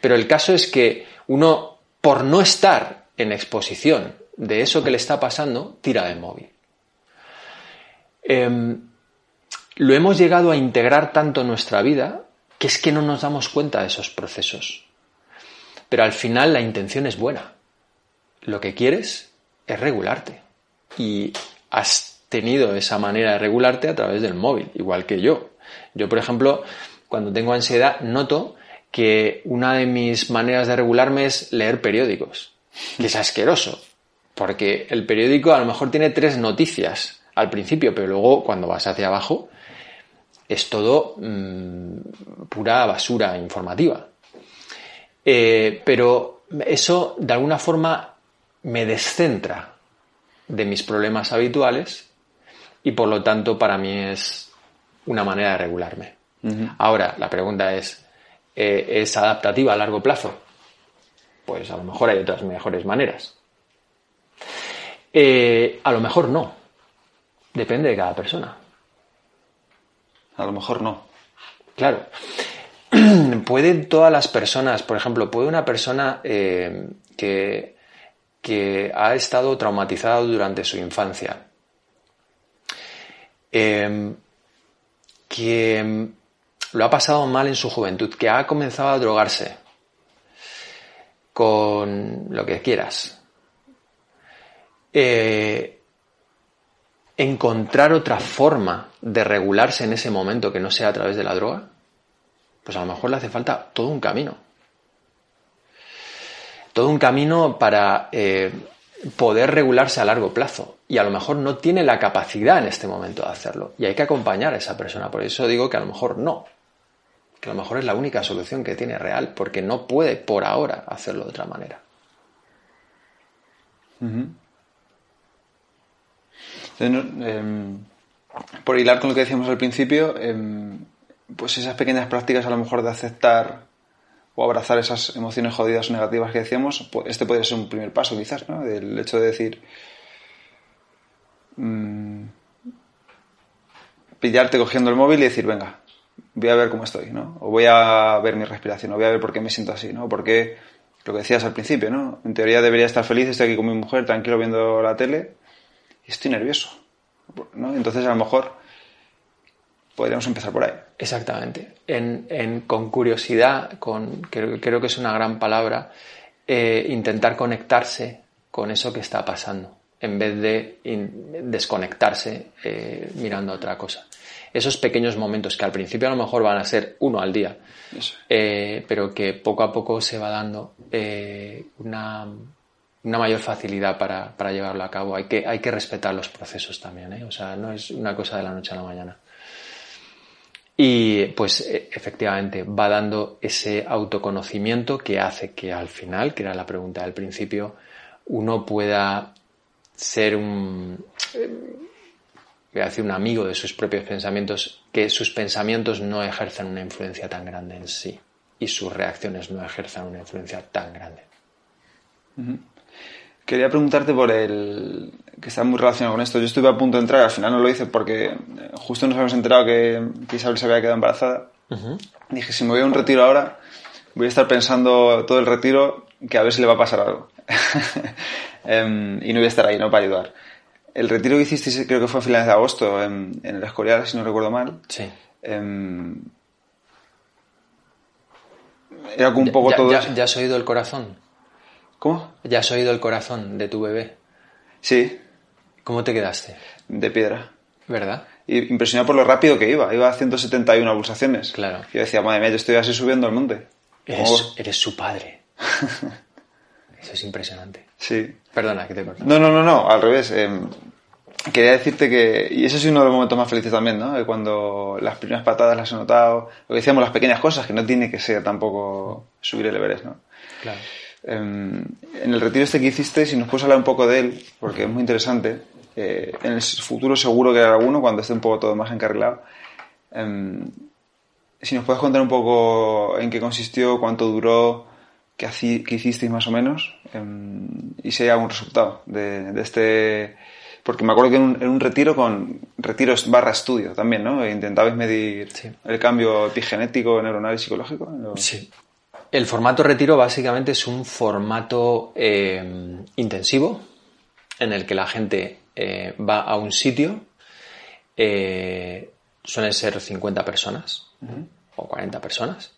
Pero el caso es que uno, por no estar en exposición de eso que le está pasando, tira del móvil. Em, lo hemos llegado a integrar tanto en nuestra vida que es que no nos damos cuenta de esos procesos. Pero al final la intención es buena. Lo que quieres es regularte. Y has tenido esa manera de regularte a través del móvil, igual que yo. Yo, por ejemplo, cuando tengo ansiedad, noto que una de mis maneras de regularme es leer periódicos, que es asqueroso, porque el periódico a lo mejor tiene tres noticias al principio, pero luego cuando vas hacia abajo es todo mm, pura basura informativa. Eh, pero eso de alguna forma me descentra de mis problemas habituales y por lo tanto para mí es una manera de regularme. Ahora, la pregunta es, eh, ¿es adaptativa a largo plazo? Pues a lo mejor hay otras mejores maneras. Eh, a lo mejor no. Depende de cada persona. A lo mejor no. Claro. <clears throat> Pueden todas las personas, por ejemplo, puede una persona eh, que, que, ha estado traumatizada durante su infancia, em, que em, lo ha pasado mal en su juventud, que ha comenzado a drogarse con lo que quieras, eh, encontrar otra forma de regularse en ese momento que no sea a través de la droga, pues a lo mejor le hace falta todo un camino. Todo un camino para eh, poder regularse a largo plazo. Y a lo mejor no tiene la capacidad en este momento de hacerlo. Y hay que acompañar a esa persona. Por eso digo que a lo mejor no. Que a lo mejor es la única solución que tiene real, porque no puede por ahora hacerlo de otra manera. Em, por hilar con lo que decíamos al principio, em, pues esas pequeñas prácticas a lo mejor de aceptar o abrazar esas emociones jodidas o negativas que decíamos, este podría ser un primer paso quizás, ¿no? Del hecho de decir, mm, pillarte cogiendo el móvil y decir, venga, voy a ver cómo estoy, ¿no? O voy a ver mi respiración, o voy a ver por qué me siento así, ¿no? Porque lo que decías al principio, ¿no? En teoría debería estar feliz, estoy aquí con mi mujer, tranquilo viendo la tele, y estoy nervioso. ¿no? Entonces a lo mejor podríamos empezar por ahí. Exactamente. En, con curiosidad, con, creo, creo, que es una gran palabra, eh, intentar conectarse con eso que está pasando, en vez de desconectarse eh, mirando a otra cosa. Esos pequeños momentos que al principio a lo mejor van a ser uno al día, eh, pero que poco a poco se va dando una una mayor facilidad para, para, llevarlo a cabo. Hay que, hay que respetar los procesos también, ¿eh? o sea, no es una cosa de la noche a la mañana. Y pues e, efectivamente va dando ese autoconocimiento que hace que al final, que era la pregunta del principio, uno pueda ser un, voy a decir, un amigo de sus propios pensamientos, que sus pensamientos no ejerzan una influencia tan grande en sí y sus reacciones no ejerzan una influencia tan grande. Quería preguntarte por el que está muy relacionado con esto. Yo estuve a punto de entrar, al final no lo hice porque eh, justo nos habíamos enterado que, Isabel se había quedado embarazada. Dije, si me voy a un retiro ahora, voy a estar pensando todo el retiro que a ver si le va a pasar algo. <laughs> Em, y no voy a estar ahí, ¿no? Para ayudar. El retiro que hicisteis creo que fue a finales de agosto en, el Escorial, si no recuerdo mal. Sí. Em, era como un poco todo... Ya, ¿Ya has oído el corazón? ¿Cómo? ¿Ya has oído el corazón de tu bebé? Sí. ¿Cómo te quedaste? De piedra. ¿Verdad? Y impresionado por lo rápido que iba. Iba a 171 pulsaciones. Claro. yo decía, madre mía, yo estoy así subiendo al monte. Eres, su padre. <laughs> Eso es impresionante. Sí. Perdona, que te corto. No, no, no, no, al revés. Em, quería decirte que, y ese es uno de los momentos más felices también, ¿no? Cuando las primeras patadas las he notado, lo que decíamos, las pequeñas cosas, que no tiene que ser tampoco subir el Everest, ¿no? Claro. Em, en el retiro este que hiciste, si nos puedes hablar un poco de él, porque es muy interesante. Eh, en el futuro seguro que hará alguno, cuando esté un poco todo más encarrilado. Em, si nos puedes contar un poco en qué consistió, cuánto duró, qué, hicisteis más o menos, em, y si hay algún resultado de, este Porque me acuerdo que en un, en un retiro con retiros barra estudio también, ¿no? Intentabais medir el cambio epigenético, neuronal y psicológico. Sí. El formato retiro básicamente es un formato eh, intensivo en el que la gente eh, va a un sitio, eh, suelen ser 50 personas o 40 personas,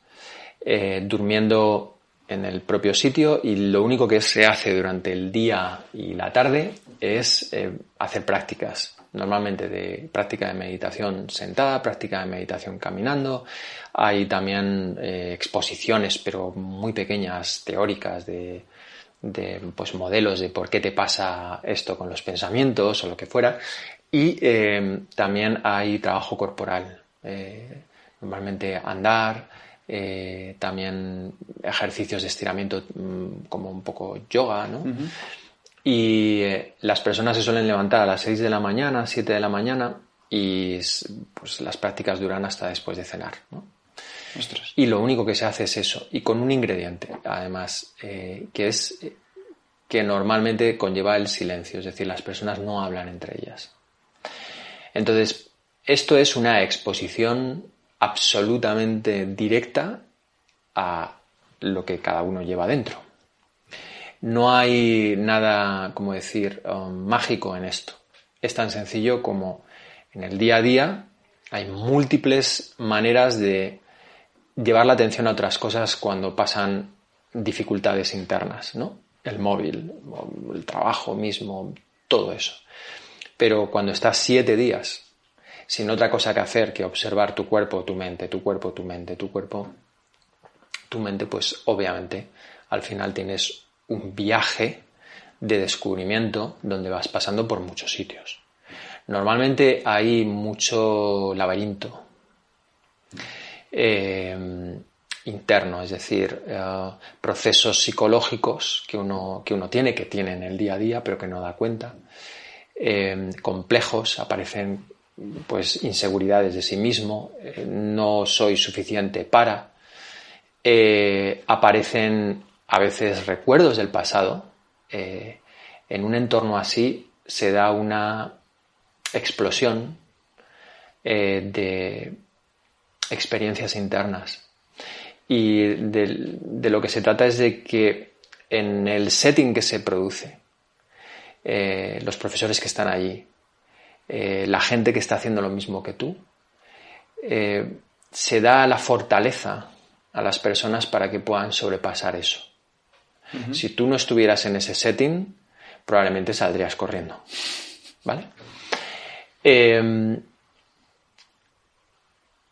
durmiendo en el propio sitio y lo único que se hace durante el día y la tarde es hacer prácticas, normalmente de práctica de meditación sentada, práctica de meditación caminando, hay también eh, exposiciones pero muy pequeñas, teóricas de, pues, modelos de por qué te pasa esto con los pensamientos o lo que fuera. Y eh, también hay trabajo corporal, normalmente andar, eh, también ejercicios de estiramiento mm, como un poco yoga, ¿no? Y eh, las personas se suelen levantar a las 6 de la mañana, 7 de la mañana y pues las prácticas duran hasta después de cenar, ¿no? Y lo único que se hace es eso, y con un ingrediente, además, eh, que es que normalmente conlleva el silencio, es decir, las personas no hablan entre ellas. Entonces, esto es una exposición absolutamente directa a lo que cada uno lleva dentro. No hay nada, como decir, um, mágico en esto. Es tan sencillo como en el día a día hay múltiples maneras de llevar la atención a otras cosas cuando pasan dificultades internas, ¿no? El móvil, el trabajo mismo, todo eso. Pero cuando estás siete días sin otra cosa que hacer que observar tu cuerpo, tu mente, tu cuerpo, tu mente, tu cuerpo, tu mente, pues obviamente al final tienes un viaje de descubrimiento donde vas pasando por muchos sitios. Normalmente hay mucho laberinto eh, interno, es decir, eh, procesos psicológicos que uno, que uno tiene, que tiene en el día a día, pero que no da cuenta. Eh, complejos, aparecen pues inseguridades de sí mismo, no soy suficiente para, aparecen a veces recuerdos del pasado. Eh, en un entorno así se da una explosión de experiencias internas. Y de, lo que se trata es de que en el setting que se produce, los profesores que están allí, eh, la gente que está haciendo lo mismo que tú, eh, se da la fortaleza a las personas para que puedan sobrepasar eso. Si tú no estuvieras en ese setting, probablemente saldrías corriendo. ¿Vale? Em,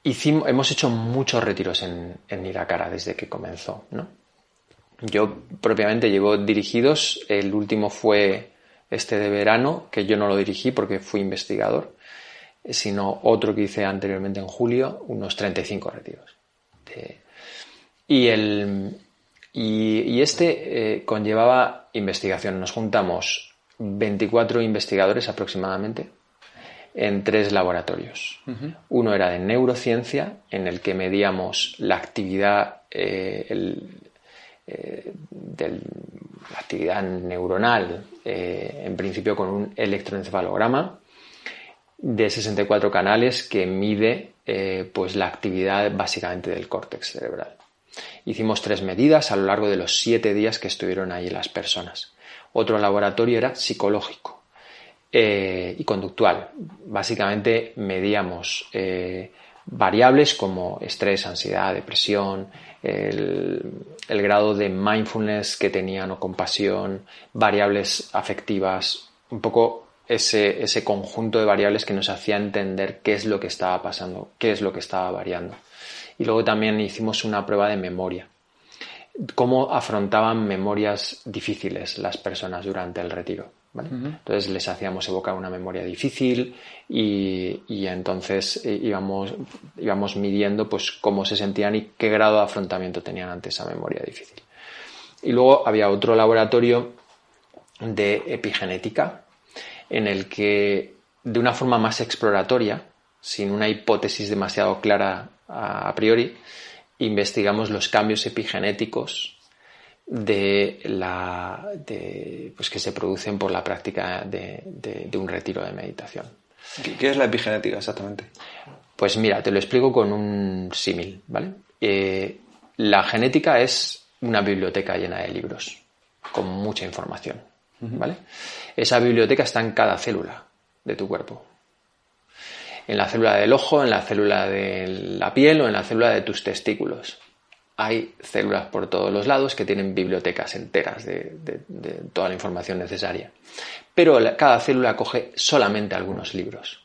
hemos hecho muchos retiros en, en desde que comenzó, ¿no? Yo propiamente llevo dirigidos, el último fue este de verano, que yo no lo dirigí porque fui investigador, sino otro que hice anteriormente en julio, unos 35 retiros. Y, el, y, este eh, conllevaba investigación. Nos juntamos 24 investigadores aproximadamente en tres laboratorios. Uno era de neurociencia, en el que medíamos la actividad, eh, eh, la actividad neuronal eh, en principio con un electroencefalograma de 64 canales que mide pues la actividad básicamente del córtex cerebral. Hicimos tres medidas a lo largo de los siete días que estuvieron ahí las personas. Otro laboratorio era psicológico eh, y conductual. Básicamente medíamos variables como estrés, ansiedad, depresión, el, grado de mindfulness que tenían o compasión, variables afectivas, un poco ese, ese conjunto de variables que nos hacía entender qué es lo que estaba pasando, qué es lo que estaba variando. Y luego también hicimos una prueba de memoria. Cómo afrontaban memorias difíciles las personas durante el retiro. Entonces les hacíamos evocar una memoria difícil y, entonces eh, íbamos, íbamos midiendo pues cómo se sentían y qué grado de afrontamiento tenían ante esa memoria difícil. Y luego había otro laboratorio de epigenética en el que de una forma más exploratoria, sin una hipótesis demasiado clara a priori, investigamos los cambios epigenéticos de la pues que se producen por la práctica de, un retiro de meditación. ¿Qué, es la epigenética exactamente? Pues mira, te lo explico con un símil, ¿vale? Eh, la genética es una biblioteca llena de libros, con mucha información, ¿vale? Esa biblioteca está en cada célula de tu cuerpo. En la célula del ojo, en la célula de la piel o en la célula de tus testículos hay células por todos los lados que tienen bibliotecas enteras de, toda la información necesaria. Pero cada célula coge solamente algunos libros.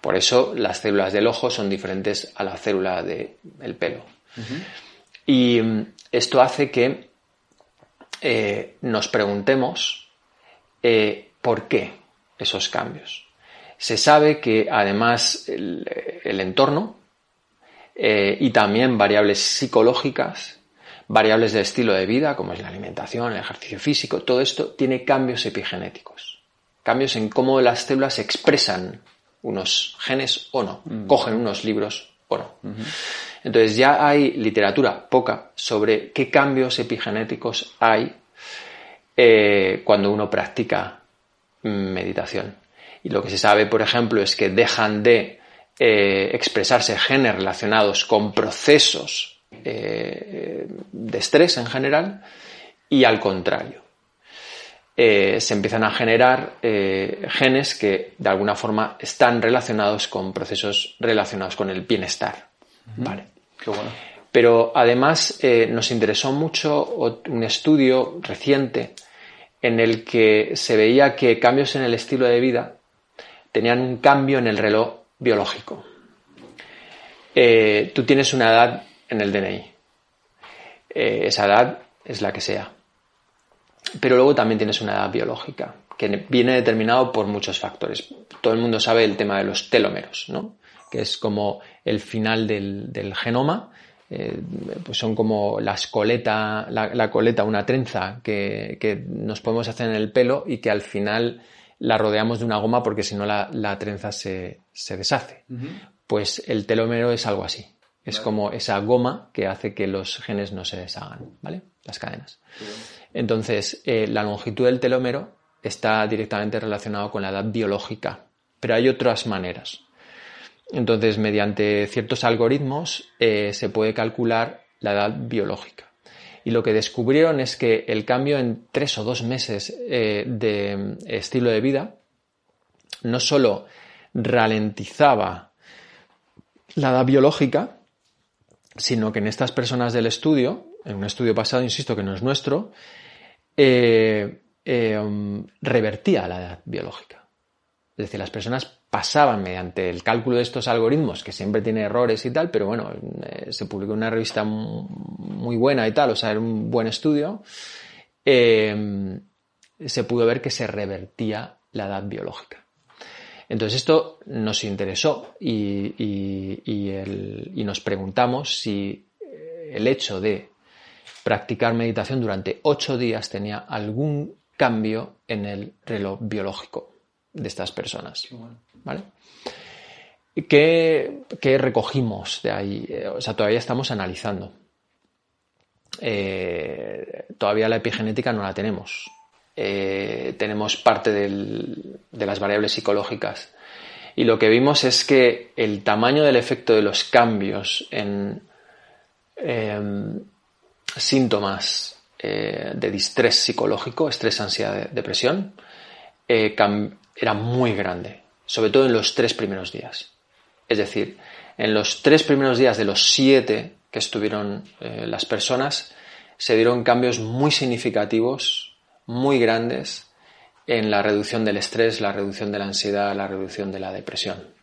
Por eso las células del ojo son diferentes a la célula del pelo. Y mm, esto hace que eh, nos preguntemos eh, por qué esos cambios. Se sabe que además el entorno eh, y también variables psicológicas, variables de estilo de vida, como es la alimentación, el ejercicio físico, todo esto tiene cambios epigenéticos, cambios en cómo las células expresan unos genes o no, mm. cogen unos libros o no. Entonces ya hay literatura poca sobre qué cambios epigenéticos hay eh, cuando uno practica meditación. Y lo que se sabe, por ejemplo, es que dejan de eh, expresarse genes relacionados con procesos eh, de estrés en general y al contrario. Eh, se empiezan a generar genes que de alguna forma están relacionados con procesos relacionados con el bienestar. Vale. Pero además nos interesó mucho un estudio reciente en el que se veía que cambios en el estilo de vida tenían un cambio en el reloj biológico. Eh, tú tienes una edad en el DNI. Eh, esa edad es la que sea. Pero luego también tienes una edad biológica, que viene determinado por muchos factores. Todo el mundo sabe el tema de los telómeros, ¿no? que es como el final del, genoma. Eh, pues son como las coleta, la, coleta, una trenza que, nos podemos hacer en el pelo y que al final la rodeamos de una goma porque si no la, trenza se, deshace. Pues el telómero es algo así. Es como esa goma que hace que los genes no se deshagan, ¿vale? Las cadenas. Entonces, eh, la longitud del telómero está directamente relacionado con la edad biológica, pero hay otras maneras. Entonces, mediante ciertos algoritmos eh, se puede calcular la edad biológica. Y lo que descubrieron es que el cambio en tres o dos meses eh, de estilo de vida no solo ralentizaba la edad biológica, sino que en estas personas del estudio, en un estudio pasado, insisto que no es nuestro, eh, eh, um, revertía la edad biológica. Es decir, las personas pasaban mediante el cálculo de estos algoritmos, que siempre tiene errores y tal, pero bueno, eh, se publicó una revista muy buena y tal, o sea, era un buen estudio, eh, se pudo ver que se revertía la edad biológica. Entonces esto nos interesó y, y nos preguntamos si eh, el hecho de practicar meditación durante ocho días tenía algún cambio en el reloj biológico de estas personas. ¿Vale? ¿Qué, recogimos de ahí? Eh, o sea, todavía estamos analizando. Eh, todavía la epigenética no la tenemos. Eh, tenemos parte de las variables psicológicas. Y lo que vimos es que el tamaño del efecto de los cambios en em, síntomas de distrés psicológico, estrés, ansiedad, depresión, era muy grande, sobre todo en los tres primeros días. Es decir, en los tres primeros días de los siete que estuvieron eh, las personas, se dieron cambios muy significativos, muy grandes, en la reducción del estrés, la reducción de la ansiedad, la reducción de la depresión.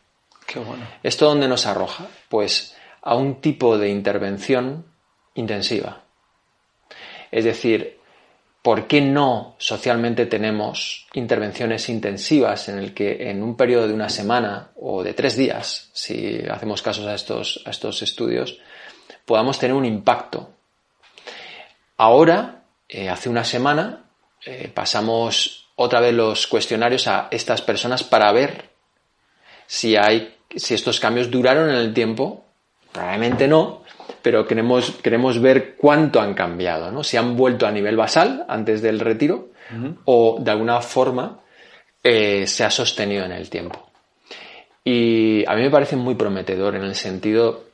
Qué bueno. ¿Esto dónde nos arroja? Pues a un tipo de intervención intensiva. Es decir, ¿por qué no socialmente tenemos intervenciones intensivas en el que en un periodo de una semana o de tres días, si hacemos casos a estos, a estos estudios, podamos tener un impacto? Ahora, eh, hace una semana, eh, pasamos otra vez los cuestionarios a estas personas para ver si hay, si estos cambios duraron en el tiempo. Probablemente no, pero queremos, queremos ver cuánto han cambiado, ¿no? Si han vuelto a nivel basal antes del retiro o de alguna forma eh, se ha sostenido en el tiempo. Y a mí me parece muy prometedor en el sentido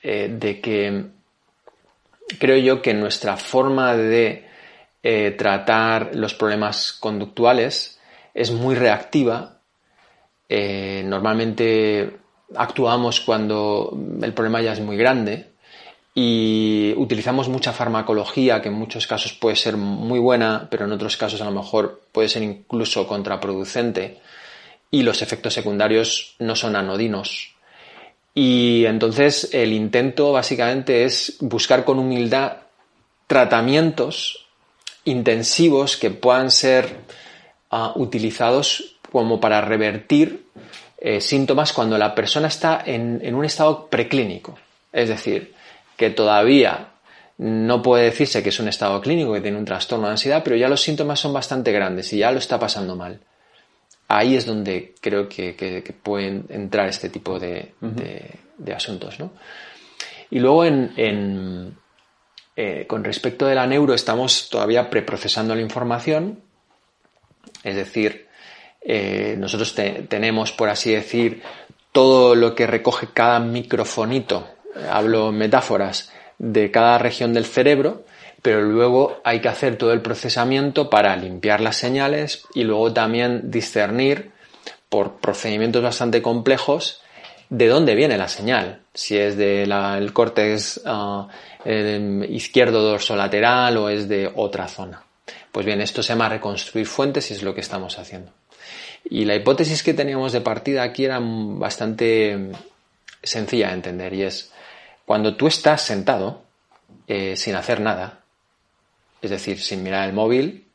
eh, de que creo yo que nuestra forma de eh, tratar los problemas conductuales es muy reactiva. normalmente actuamos cuando el problema ya es muy grande y utilizamos mucha farmacología que en muchos casos puede ser muy buena, pero en otros casos a lo mejor puede ser incluso contraproducente y los efectos secundarios no son anodinos. Y entonces el intento básicamente es buscar con humildad tratamientos intensivos que puedan ser ah, utilizados como para revertir eh, síntomas cuando la persona está en un estado preclínico. Es decir, que todavía no puede decirse que es un estado clínico, que tiene un trastorno de ansiedad, pero ya los síntomas son bastante grandes y ya lo está pasando mal. Ahí es donde creo que, pueden entrar este tipo de, asuntos. Y luego, en, eh, con respecto de la neuro, estamos todavía preprocesando la información, es decir, eh, nosotros tenemos, por así decir, todo lo que recoge cada microfonito hablo metáforas, de cada región del cerebro, pero luego hay que hacer todo el procesamiento para limpiar las señales y luego también discernir por procedimientos bastante complejos de dónde viene la señal, si es del córtex uh, izquierdo dorsolateral o es de otra zona. Pues bien, esto se llama reconstruir fuentes y es lo que estamos haciendo. Y la hipótesis que teníamos de partida aquí era bastante sencilla de entender y es cuando tú estás sentado eh, sin hacer nada, es decir, sin mirar el móvil,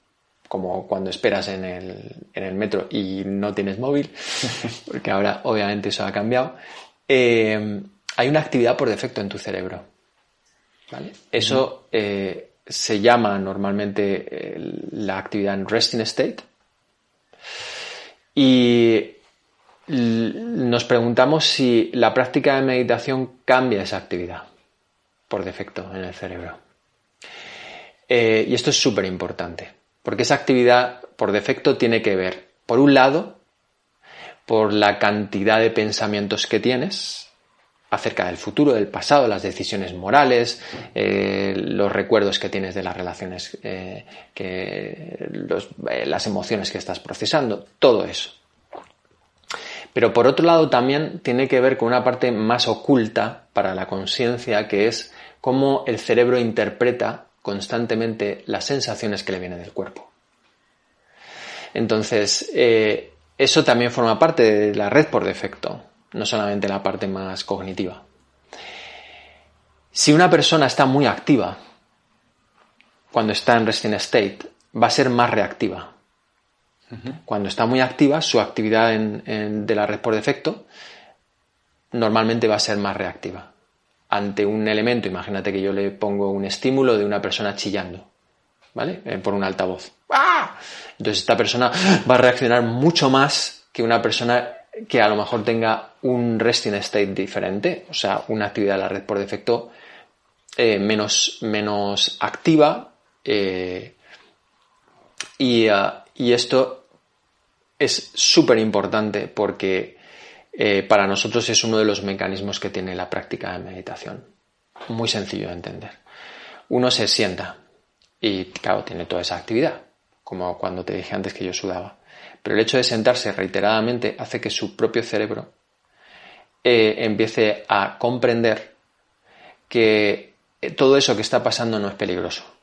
como cuando esperas en el, metro y no tienes móvil, <laughs> porque ahora obviamente eso ha cambiado, eh, hay una actividad por defecto en tu cerebro. Eso eh, se llama normalmente la actividad en resting state. Y nos preguntamos si la práctica de meditación cambia esa actividad por defecto en el cerebro. Eh, y esto es súper importante, porque esa actividad por defecto tiene que ver, por un lado, por la cantidad de pensamientos que tienes acerca del futuro, del pasado, las decisiones morales, eh, los recuerdos que tienes de las relaciones, eh, las emociones que estás procesando, todo eso. Pero por otro lado también tiene que ver con una parte más oculta para la conciencia, que es cómo el cerebro interpreta constantemente las sensaciones que le vienen del cuerpo. Entonces, eh, eso también forma parte de la red por defecto, no solamente la parte más cognitiva. Si una persona está muy activa cuando está en resting state, va a ser más reactiva. Cuando está muy activa, su actividad de la red por defecto normalmente va a ser más reactiva. Ante un elemento, imagínate que yo le pongo un estímulo de una persona chillando, ¿vale? Eh, por un altavoz. ¡Ah! Entonces esta persona va a reaccionar mucho más que una persona que a lo mejor tenga un resting state diferente, o sea, una actividad de la red por defecto eh, menos, menos activa. Eh, ah, y, esto es súper importante porque eh, para nosotros es uno de los mecanismos que tiene la práctica de meditación. Muy sencillo de entender. Uno se sienta y, claro, tiene toda esa actividad, como cuando te dije antes que yo sudaba. Pero el hecho de sentarse reiteradamente hace que su propio cerebro eh, empiece a comprender que eh, todo eso que está pasando no es peligroso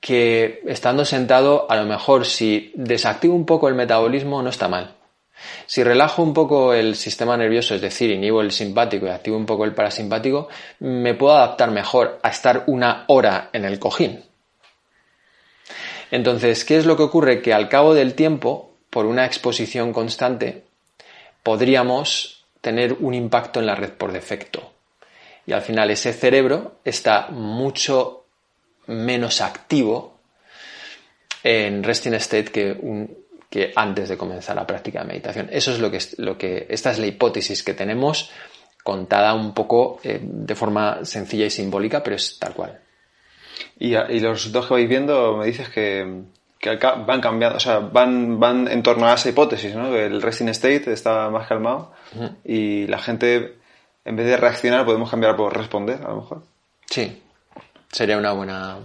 que estando sentado, a lo mejor si desactivo un poco el metabolismo no está mal. Si relajo un poco el sistema nervioso, es decir, inhibo el simpático y activo un poco el parasimpático, me puedo adaptar mejor a estar una hora en el cojín. Entonces, ¿qué es lo que ocurre? Que al cabo del tiempo, por una exposición constante, podríamos tener un impacto en la red por defecto. Y al final ese cerebro está mucho menos activo en resting state que, que antes de comenzar la práctica de meditación. Eso es lo que, lo que, esta es la hipótesis que tenemos contada un poco eh, de forma sencilla y simbólica, pero es tal cual. Y, y los resultados que vais viendo me dices que, que van cambiando, o sea, van, van en torno a esa hipótesis, ¿no? Que el resting state está más calmado y la gente, en vez de reaccionar, podemos cambiar por responder, a lo mejor. Sí, sería una buena.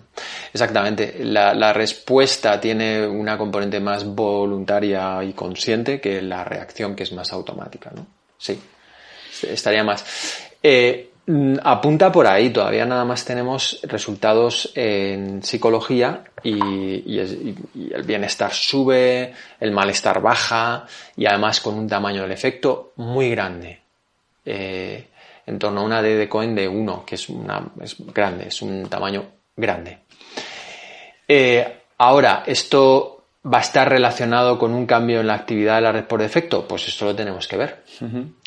Exactamente. La, respuesta tiene una componente más voluntaria y consciente que la reacción, que es más automática, ¿no? Sí, estaría más. Eh, Mm, apunta por ahí, todavía nada más tenemos resultados en psicología y, el bienestar sube, el malestar baja y además con un tamaño del efecto muy grande. Eh, en torno a una D de Cohen de 1, que es, una, es grande, es un tamaño grande. Eh, ahora, esto va a estar relacionado con un cambio en la actividad de la red por defecto? Pues esto lo tenemos que ver.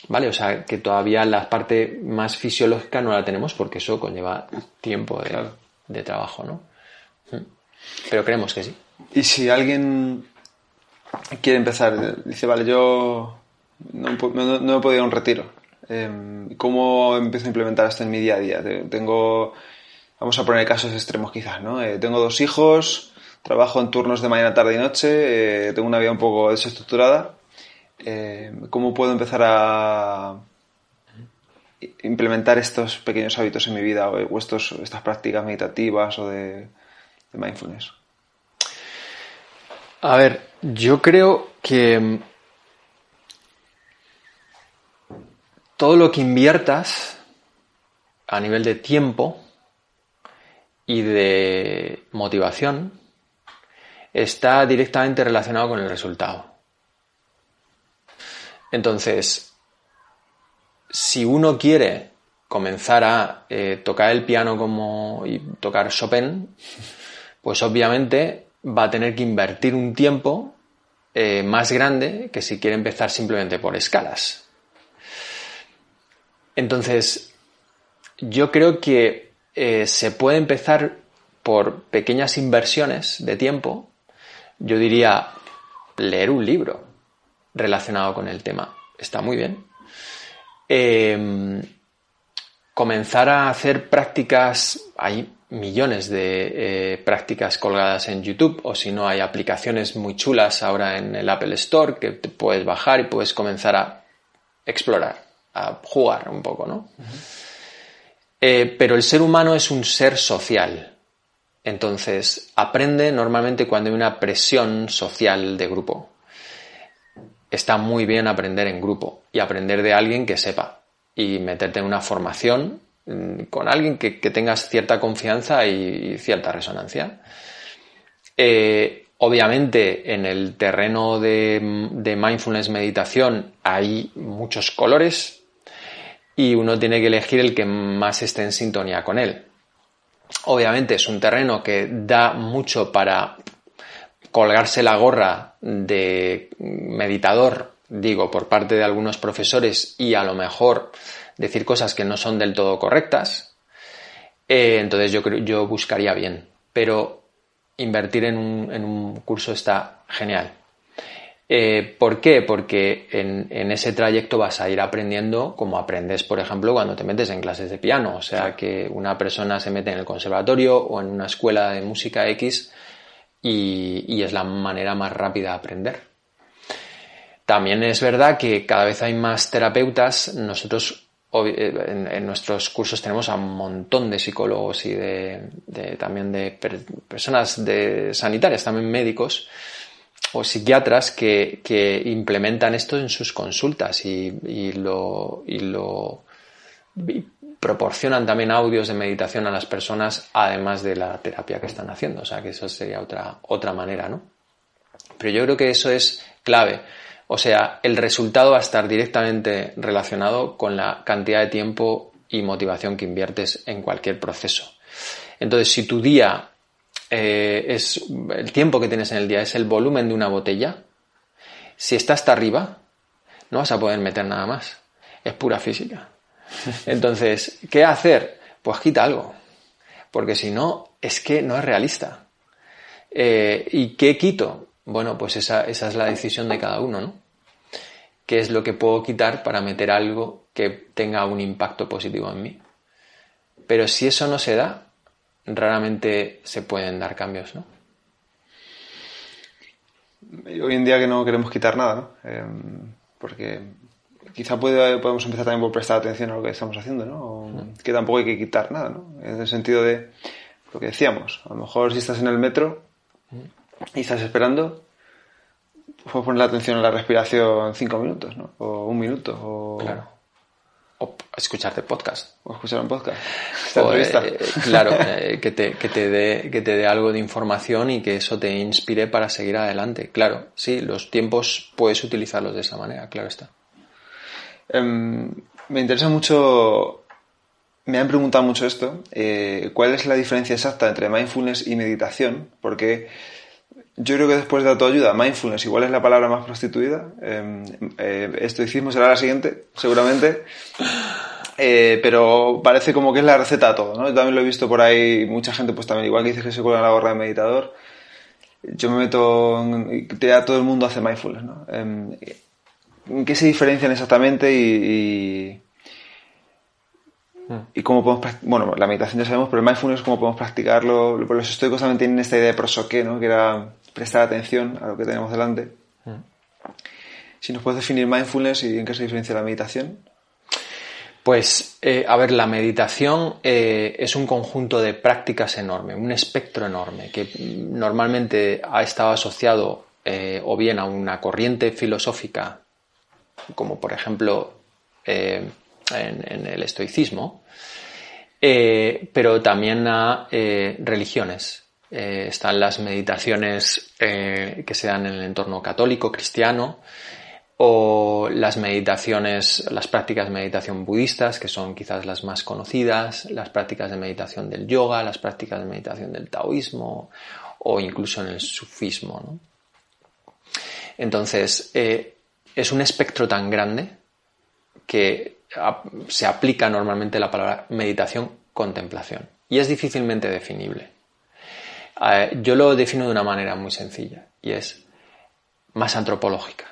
¿Vale? O sea, que todavía la parte más fisiológica no la tenemos porque eso conlleva tiempo de, trabajo, ¿no? Pero creemos que sí. Y si alguien quiere empezar, dice, vale, yo no, no, he podido ir a un retiro. Em, ¿Cómo empiezo a implementar esto en mi día a día? Tengo, vamos a poner casos extremos quizás, ¿no? Eh, tengo dos hijos, trabajo en turnos de mañana, tarde y noche, eh, tengo una vida un poco desestructurada. Eh, ¿Cómo puedo empezar a implementar estos pequeños hábitos en mi vida o, estas prácticas meditativas o de mindfulness? A ver, yo creo que todo lo que inviertas a nivel de tiempo y de motivación está directamente relacionado con el resultado. Entonces, si uno quiere comenzar a eh, tocar el piano como y tocar Chopin, pues obviamente va a tener que invertir un tiempo eh, más grande que si quiere empezar simplemente por escalas. Entonces, yo creo que eh, se puede empezar por pequeñas inversiones de tiempo yo diría leer un libro relacionado con el tema. Está muy bien. Em, comenzar a hacer prácticas, hay millones de eh, prácticas colgadas en YouTube o si no hay aplicaciones muy chulas ahora en el Apple Store que te puedes bajar y puedes comenzar a explorar, a jugar un poco, ¿no? Eh, pero el ser humano es un ser social entonces, aprende normalmente cuando hay una presión social de grupo. Está muy bien aprender en grupo y aprender de alguien que sepa y meterte en una formación mm, con alguien que, tengas cierta confianza y, cierta resonancia. Eh, obviamente, en el terreno de, de mindfulness meditación hay muchos colores y uno tiene que elegir el que más esté en sintonía con él. Obviamente es un terreno que da mucho para colgarse la gorra de meditador, digo, por parte de algunos profesores y a lo mejor decir cosas que no son del todo correctas. Eh, entonces yo, yo buscaría bien. Pero invertir en un curso está genial. Eh, ¿Por qué? Porque en, ese trayecto vas a ir aprendiendo como aprendes, por ejemplo, cuando te metes en clases de piano. O sea, que una persona se mete en el conservatorio o en una escuela de música X y, es la manera más rápida de aprender. También es verdad que cada vez hay más terapeutas. Nosotros en, nuestros cursos tenemos a un montón de psicólogos y de, también de personas de sanitarias, también médicos psiquiatras que, implementan esto en sus consultas y, lo, proporcionan también audios de meditación a las personas además de la terapia que están haciendo. O sea que eso sería otra, otra manera, ¿no? Pero yo creo que eso es clave. O sea, el resultado va a estar directamente relacionado con la cantidad de tiempo y motivación que inviertes en cualquier proceso. Entonces, si tu día eh, es el tiempo que tienes en el día, es el volumen de una botella. Si está hasta arriba, no vas a poder meter nada más. Es pura física. <laughs> Entonces, ¿qué hacer? Pues quita algo. Porque si no, es que no es realista. Eh, ¿Y qué quito? Bueno, pues esa, esa es la decisión de cada uno, ¿no? ¿Qué es lo que puedo quitar para meter algo que tenga un impacto positivo en mí. Pero si eso no se da, raramente se pueden dar cambios, ¿no? Hoy en día que no queremos quitar nada, ¿no? Em, porque quizá puede, podemos empezar también por prestar atención a lo que estamos haciendo, ¿no? Que tampoco hay que quitar nada, ¿no? En el sentido de lo que decíamos, a lo mejor si estás en el metro y estás esperando, puedes poner la atención a la respiración cinco minutos, ¿no? O un minuto, o... Claro o escucharte podcast. O escuchar un podcast. Eh, claro, eh, que, te, que, te dé, que te dé algo de información y que eso te inspire para seguir adelante. Claro, sí, los tiempos puedes utilizarlos de esa manera, claro está. Em, me interesa mucho, me han preguntado mucho esto, eh, ¿cuál es la diferencia exacta entre mindfulness y meditación? Porque yo creo que después de autoayuda, mindfulness igual es la palabra más prostituida. Eh, eh, estoicismo será la siguiente, seguramente. Eh, pero parece como que es la receta a todo, ¿no? Yo también lo he visto por ahí, mucha gente pues también, igual que dice que se cuelga la gorra de meditador, yo me meto en, ya todo el mundo hace mindfulness, ¿no? ¿En qué se diferencian exactamente y, y, cómo podemos bueno la meditación ya sabemos pero el mindfulness cómo podemos practicarlo los estoicos también tienen esta idea de prosoqué no que era prestar atención a lo que tenemos delante. Mm. Si nos puedes definir mindfulness y en qué se diferencia la meditación. Pues, eh, a ver, la meditación eh, es un conjunto de prácticas enorme, un espectro enorme, que normalmente ha estado asociado eh, o bien a una corriente filosófica, como por ejemplo en, en, el estoicismo, pero también a religiones. Eh, están las meditaciones eh, que se dan en el entorno católico, cristiano, o las meditaciones, las prácticas de meditación budistas, que son quizás las más conocidas, las prácticas de meditación del yoga, las prácticas de meditación del taoísmo, o incluso en el sufismo. Entonces, eh, es un espectro tan grande que se aplica normalmente la palabra meditación contemplación y es difícilmente definible yo lo defino de una manera muy sencilla y es más antropológica.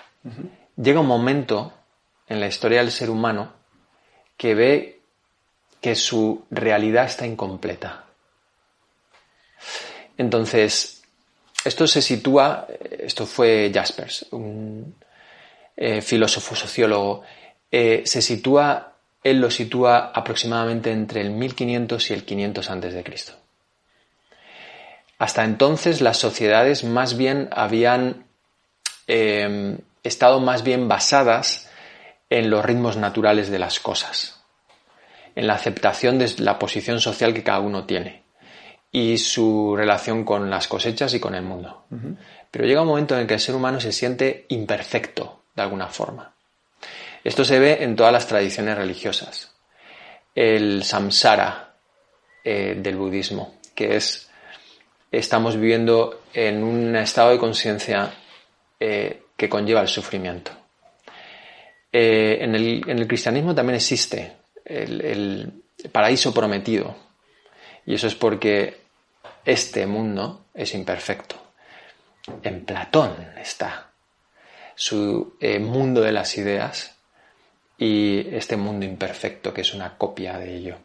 Llega un momento en la historia del ser humano que ve que su realidad está incompleta. Entonces, esto se sitúa, esto fue Jaspers, un eh, filósofo sociólogo, eh, se sitúa, él lo sitúa aproximadamente entre el 1500 y el 500 antes de Cristo. Hasta entonces las sociedades más bien habían em, estado más bien basadas en los ritmos naturales de las cosas, en la aceptación de la posición social que cada uno tiene y su relación con las cosechas y con el mundo. Pero llega un momento en el que el ser humano se siente imperfecto de alguna forma. Esto se ve en todas las tradiciones religiosas. El samsara eh, del budismo, que es estamos viviendo en un estado de conciencia eh, que conlleva el sufrimiento. Eh, en, el, cristianismo también existe el, paraíso prometido. Y eso es porque este mundo es imperfecto. En Platón está su eh, mundo de las ideas y este mundo imperfecto que es una copia de ello.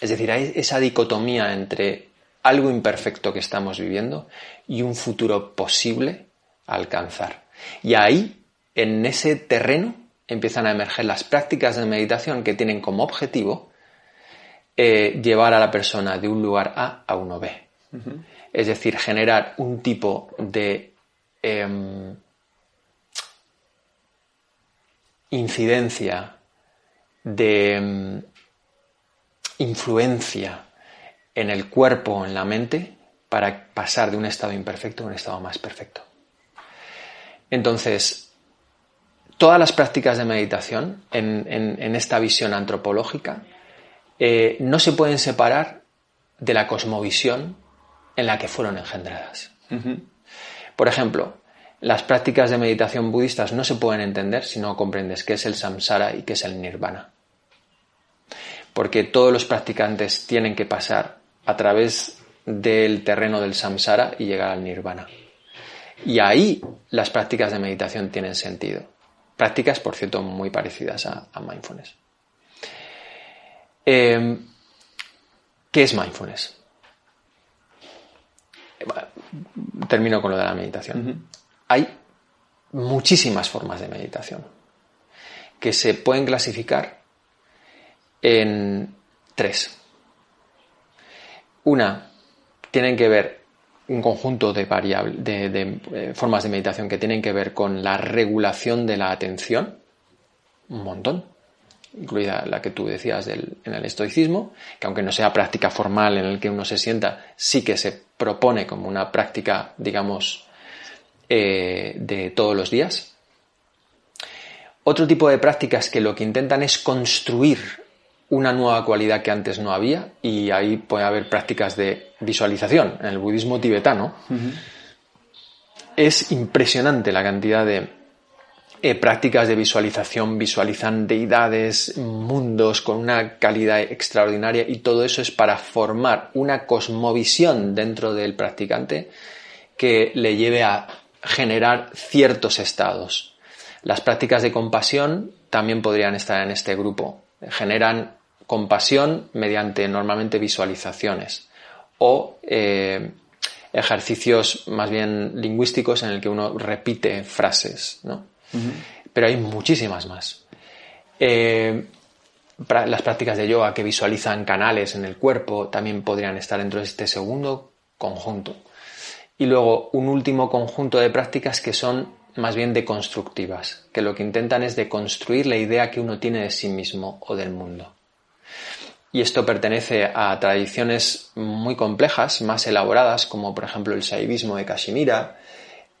Es decir, hay esa dicotomía entre algo imperfecto que estamos viviendo y un futuro posible a alcanzar. Y ahí, en ese terreno, empiezan a emerger las prácticas de meditación que tienen como objetivo eh, llevar a la persona de un lugar A a uno B. Es decir, generar un tipo de em, incidencia, de em, influencia en el cuerpo o en la mente para pasar de un estado imperfecto a un estado más perfecto. Entonces, todas las prácticas de meditación en, esta visión antropológica eh, no se pueden separar de la cosmovisión en la que fueron engendradas. Por ejemplo, las prácticas de meditación budistas no se pueden entender si no comprendes qué es el samsara y qué es el nirvana. Porque todos los practicantes tienen que pasar a través del terreno del samsara y llegar al nirvana. Y ahí las prácticas de meditación tienen sentido. prácticas, por cierto, muy parecidas a, mindfulness. Eh, ¿Qué es mindfulness? Termino con lo de la meditación. Hay muchísimas formas de meditación que se pueden clasificar en tres. Una, tienen que ver un conjunto de, de, eh, formas de meditación que tienen que ver con la regulación de la atención, un montón, incluida la que tú decías en el estoicismo, que aunque no sea práctica formal en el que uno se sienta, sí que se propone como una práctica, digamos, eh, de todos los días. Otro tipo de prácticas que lo que intentan es construir una nueva cualidad que antes no había y ahí puede haber prácticas de visualización en el budismo tibetano. Es impresionante la cantidad de eh, prácticas de visualización, visualizan deidades, mundos con una calidad extraordinaria y todo eso es para formar una cosmovisión dentro del practicante que le lleve a generar ciertos estados. Las prácticas de compasión también podrían estar en este grupo. Generan compasión mediante normalmente visualizaciones o eh, ejercicios más bien lingüísticos en el que uno repite frases, ¿no? Pero hay muchísimas más. Eh, las prácticas de yoga que visualizan canales en el cuerpo también podrían estar dentro de este segundo conjunto. Y luego un último conjunto de prácticas que son más bien deconstructivas, que lo que intentan es deconstruir la idea que uno tiene de sí mismo o del mundo. Y esto pertenece a tradiciones muy complejas, más elaboradas, como por ejemplo el shaivismo de Kashmira,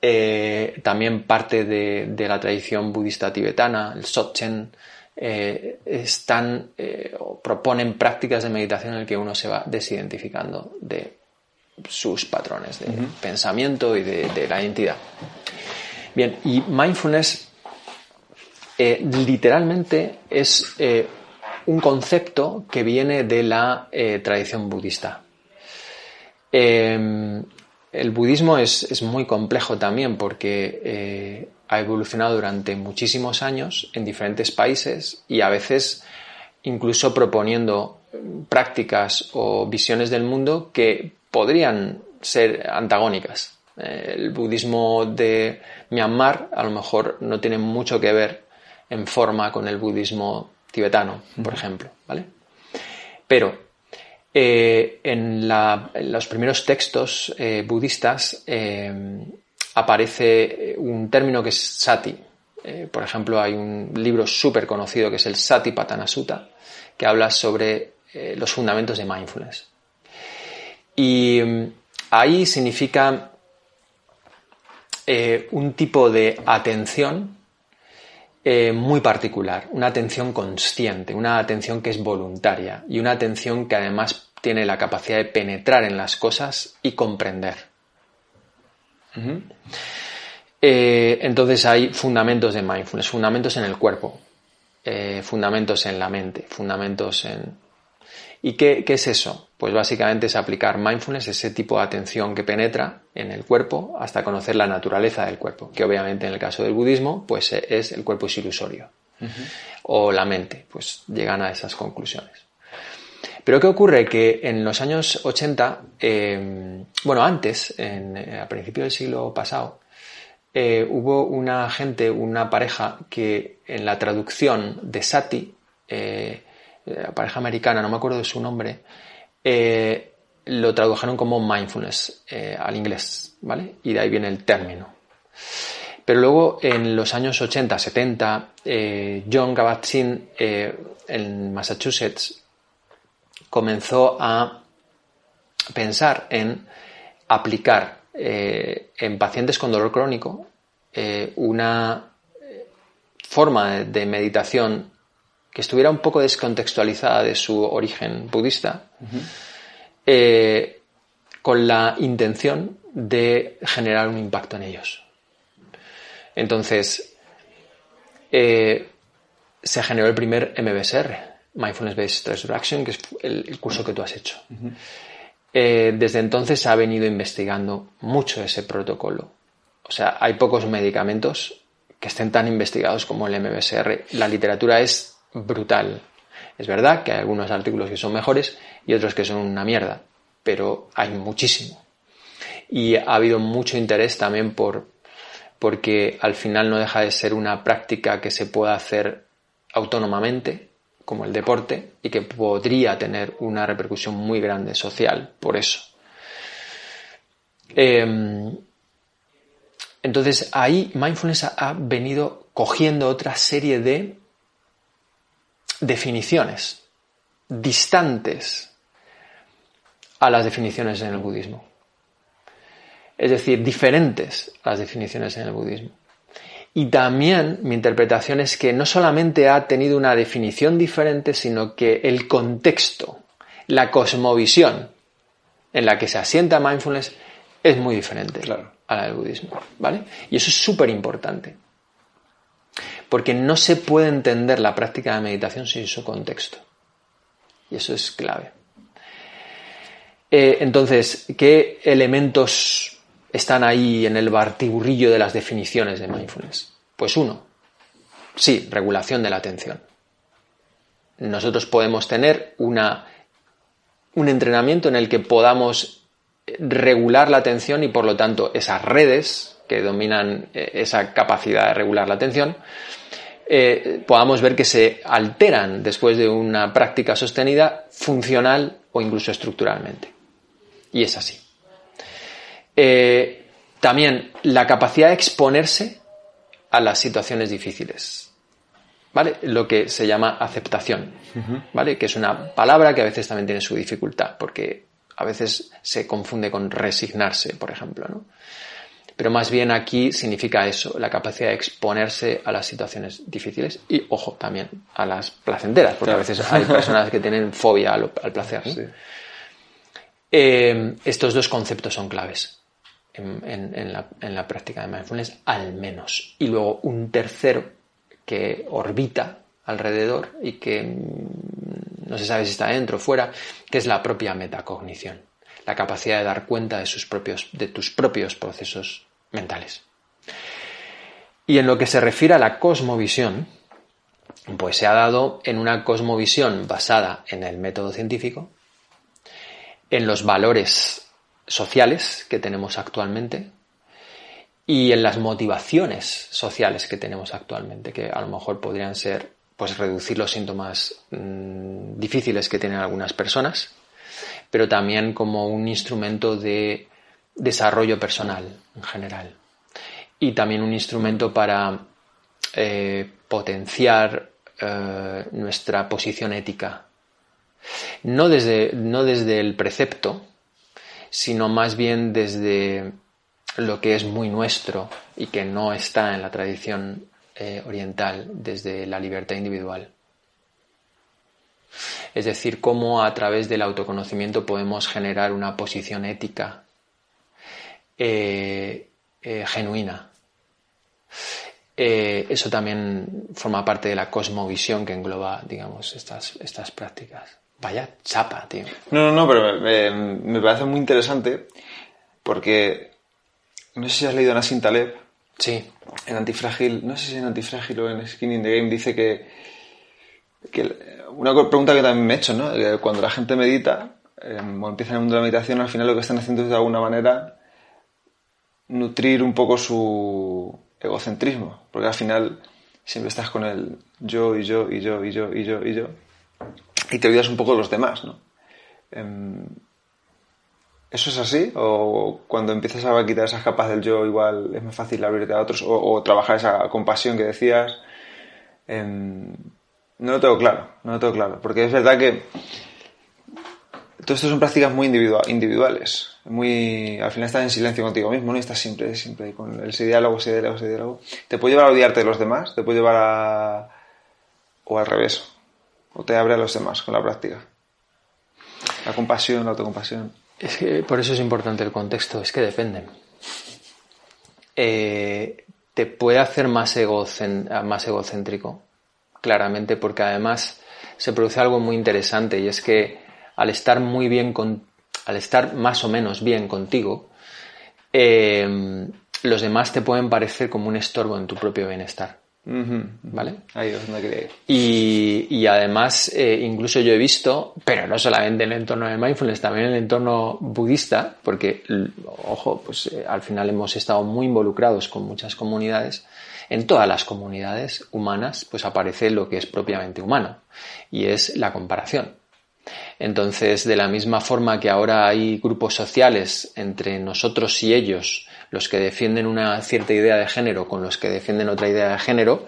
eh, también parte de, la tradición budista tibetana, el Sotchen, eh, están eh, o proponen prácticas de meditación en el que uno se va desidentificando de sus patrones de pensamiento y de, la identidad. Bien, y mindfulness literalmente es un concepto que viene de la tradición budista. Em, el budismo es, muy complejo también porque eh, ha evolucionado durante muchísimos años en diferentes países y a veces incluso proponiendo prácticas o visiones del mundo que podrían ser antagónicas. Eh, el budismo de Myanmar a lo mejor no tiene mucho que ver en forma con el budismo tibetano, por ejemplo, ¿vale? Pero eh, en, los primeros textos eh, budistas eh, aparece un término que es sati. por ejemplo, hay un libro súper conocido que es el Sati Patanasutta, que habla sobre los fundamentos de mindfulness. Y mm, ahí significa un tipo de atención muy particular, una atención consciente, una atención que es voluntaria y una atención que además tiene la capacidad de penetrar en las cosas y comprender. Eh, entonces hay fundamentos de mindfulness, fundamentos en el cuerpo, eh, fundamentos en la mente, fundamentos en... ¿Y qué, qué, es eso? Pues básicamente es aplicar mindfulness, ese tipo de atención que penetra en el cuerpo hasta conocer la naturaleza del cuerpo, que obviamente en el caso del budismo pues es el cuerpo es ilusorio. O la mente, pues llegan a esas conclusiones. Pero ¿qué ocurre? Que en los años 80, em, bueno, antes, en, eh, a principios del siglo pasado, eh, hubo una gente, una pareja que en la traducción de Sati, eh, la pareja americana, no me acuerdo de su nombre, lo tradujeron como mindfulness al inglés, ¿vale? Y de ahí viene el término. Pero luego en los años 80, 70, John Kabat-Zinn en Massachusetts comenzó a pensar en aplicar eh, en pacientes con dolor crónico eh, una eh, forma de meditación que estuviera un poco descontextualizada de su origen budista, con la intención de generar un impacto en ellos. Entonces, se generó el primer MBSR, Mindfulness Based Stress Reduction, que es el, curso que tú has hecho. Eh, desde entonces ha venido investigando mucho ese protocolo. O sea, hay pocos medicamentos que estén tan investigados como el MBSR. La literatura es brutal. Es verdad que hay algunos artículos que son mejores y otros que son una mierda, pero hay muchísimo. Y ha habido mucho interés también por, porque al final no deja de ser una práctica que se pueda hacer autónomamente, como el deporte, y que podría tener una repercusión muy grande social por eso. Em, entonces ahí mindfulness ha venido cogiendo otra serie de definiciones distantes a las definiciones en el budismo. Es decir, diferentes a las definiciones en el budismo. Y también mi interpretación es que no solamente ha tenido una definición diferente, sino que el contexto, la cosmovisión en la que se asienta mindfulness es muy diferente a la del budismo. ¿Vale? Y eso es súper importante. Porque no se puede entender la práctica de meditación sin su contexto. Y eso es clave. Eh, entonces, ¿qué elementos están ahí en el bartiburrillo de las definiciones de mindfulness? Pues uno, sí, regulación de la atención. Nosotros podemos tener un entrenamiento en el que podamos regular la atención y por lo tanto esas redes que dominan eh, esa capacidad de regular la atención, eh, podamos ver que se alteran después de una práctica sostenida funcional o incluso estructuralmente. Y es así. Eh, también la capacidad de exponerse a las situaciones difíciles. ¿Vale? Lo que se llama aceptación. ¿Vale? Que es una palabra que a veces también tiene su dificultad, porque a veces se confunde con resignarse, por ejemplo, ¿no? Pero más bien aquí significa eso, la capacidad de exponerse a las situaciones difíciles y, ojo, también a las placenteras, porque a veces hay personas que tienen fobia al, placer. Eh, estos dos conceptos son claves en, la, en la práctica de mindfulness, al menos. Y luego un tercero que orbita alrededor y que mm, no se sabe si está dentro o fuera, que es la propia metacognición, la capacidad de dar cuenta de, sus propios, de tus propios procesos mentales. Y en lo que se refiere a la cosmovisión, pues se ha dado en una cosmovisión basada en el método científico, en los valores sociales que tenemos actualmente y en las motivaciones sociales que tenemos actualmente, que a lo mejor podrían ser pues reducir los síntomas mm, difíciles que tienen algunas personas, pero también como un instrumento de desarrollo personal en general. Y también un instrumento para eh, potenciar eh, nuestra posición ética no desde, no desde el precepto, sino más bien desde lo que es muy nuestro y que no está en la tradición eh, oriental, desde la libertad individual. Es decir, cómo a través del autoconocimiento podemos generar una posición ética eh, eh, genuina. eso también forma parte de la cosmovisión que engloba, digamos, estas, estas prácticas. Vaya chapa, tío. No, no, no, pero me, parece muy interesante porque no sé si has leído Nassim Taleb. Sí. En Antifrágil, no sé si en Antifrágil o en Skin in the Game dice que, que una pregunta que también me he hecho, ¿no? cuando la gente medita o empieza en el mundo de la meditación, al final lo que están haciendo es de alguna manera nutrir un poco su egocentrismo, porque al final siempre estás con el yo y yo y yo y yo y yo y yo y te olvidas un poco de los demás, ¿no? Em, ¿Eso es así? ¿O cuando empiezas a quitar esas capas del yo, igual es más fácil abrirte a otros? ¿O, trabajar esa compasión que decías? Em, no lo tengo claro, no lo tengo claro. Porque es verdad que todo esto son prácticas muy individuales. Muy, al final estás en silencio contigo mismo, ¿no? Y estás siempre, siempre con ese diálogo, ese diálogo, ese diálogo. Te puede llevar a odiarte de los demás, te puede llevar a... o al revés o te abre a los demás con la práctica? La compasión, la autocompasión. Es que por eso es importante el contexto, es que depende. Eh, te puede hacer más, más egocéntrico, claramente, porque además se produce algo muy interesante y es que al estar muy bien con, al estar más o menos bien contigo, eh, los demás te pueden parecer como un estorbo en tu propio bienestar. ¿Vale? Ahí es donde ir. Y, y además, eh, incluso yo he visto, pero no solamente en el entorno de mindfulness, también en el entorno budista, porque, ojo, pues eh, al final hemos estado muy involucrados con muchas comunidades. En todas las comunidades humanas, pues aparece lo que es propiamente humano, y es la comparación. Entonces, de la misma forma que ahora hay grupos sociales entre nosotros y ellos, los que defienden una cierta idea de género con los que defienden otra idea de género,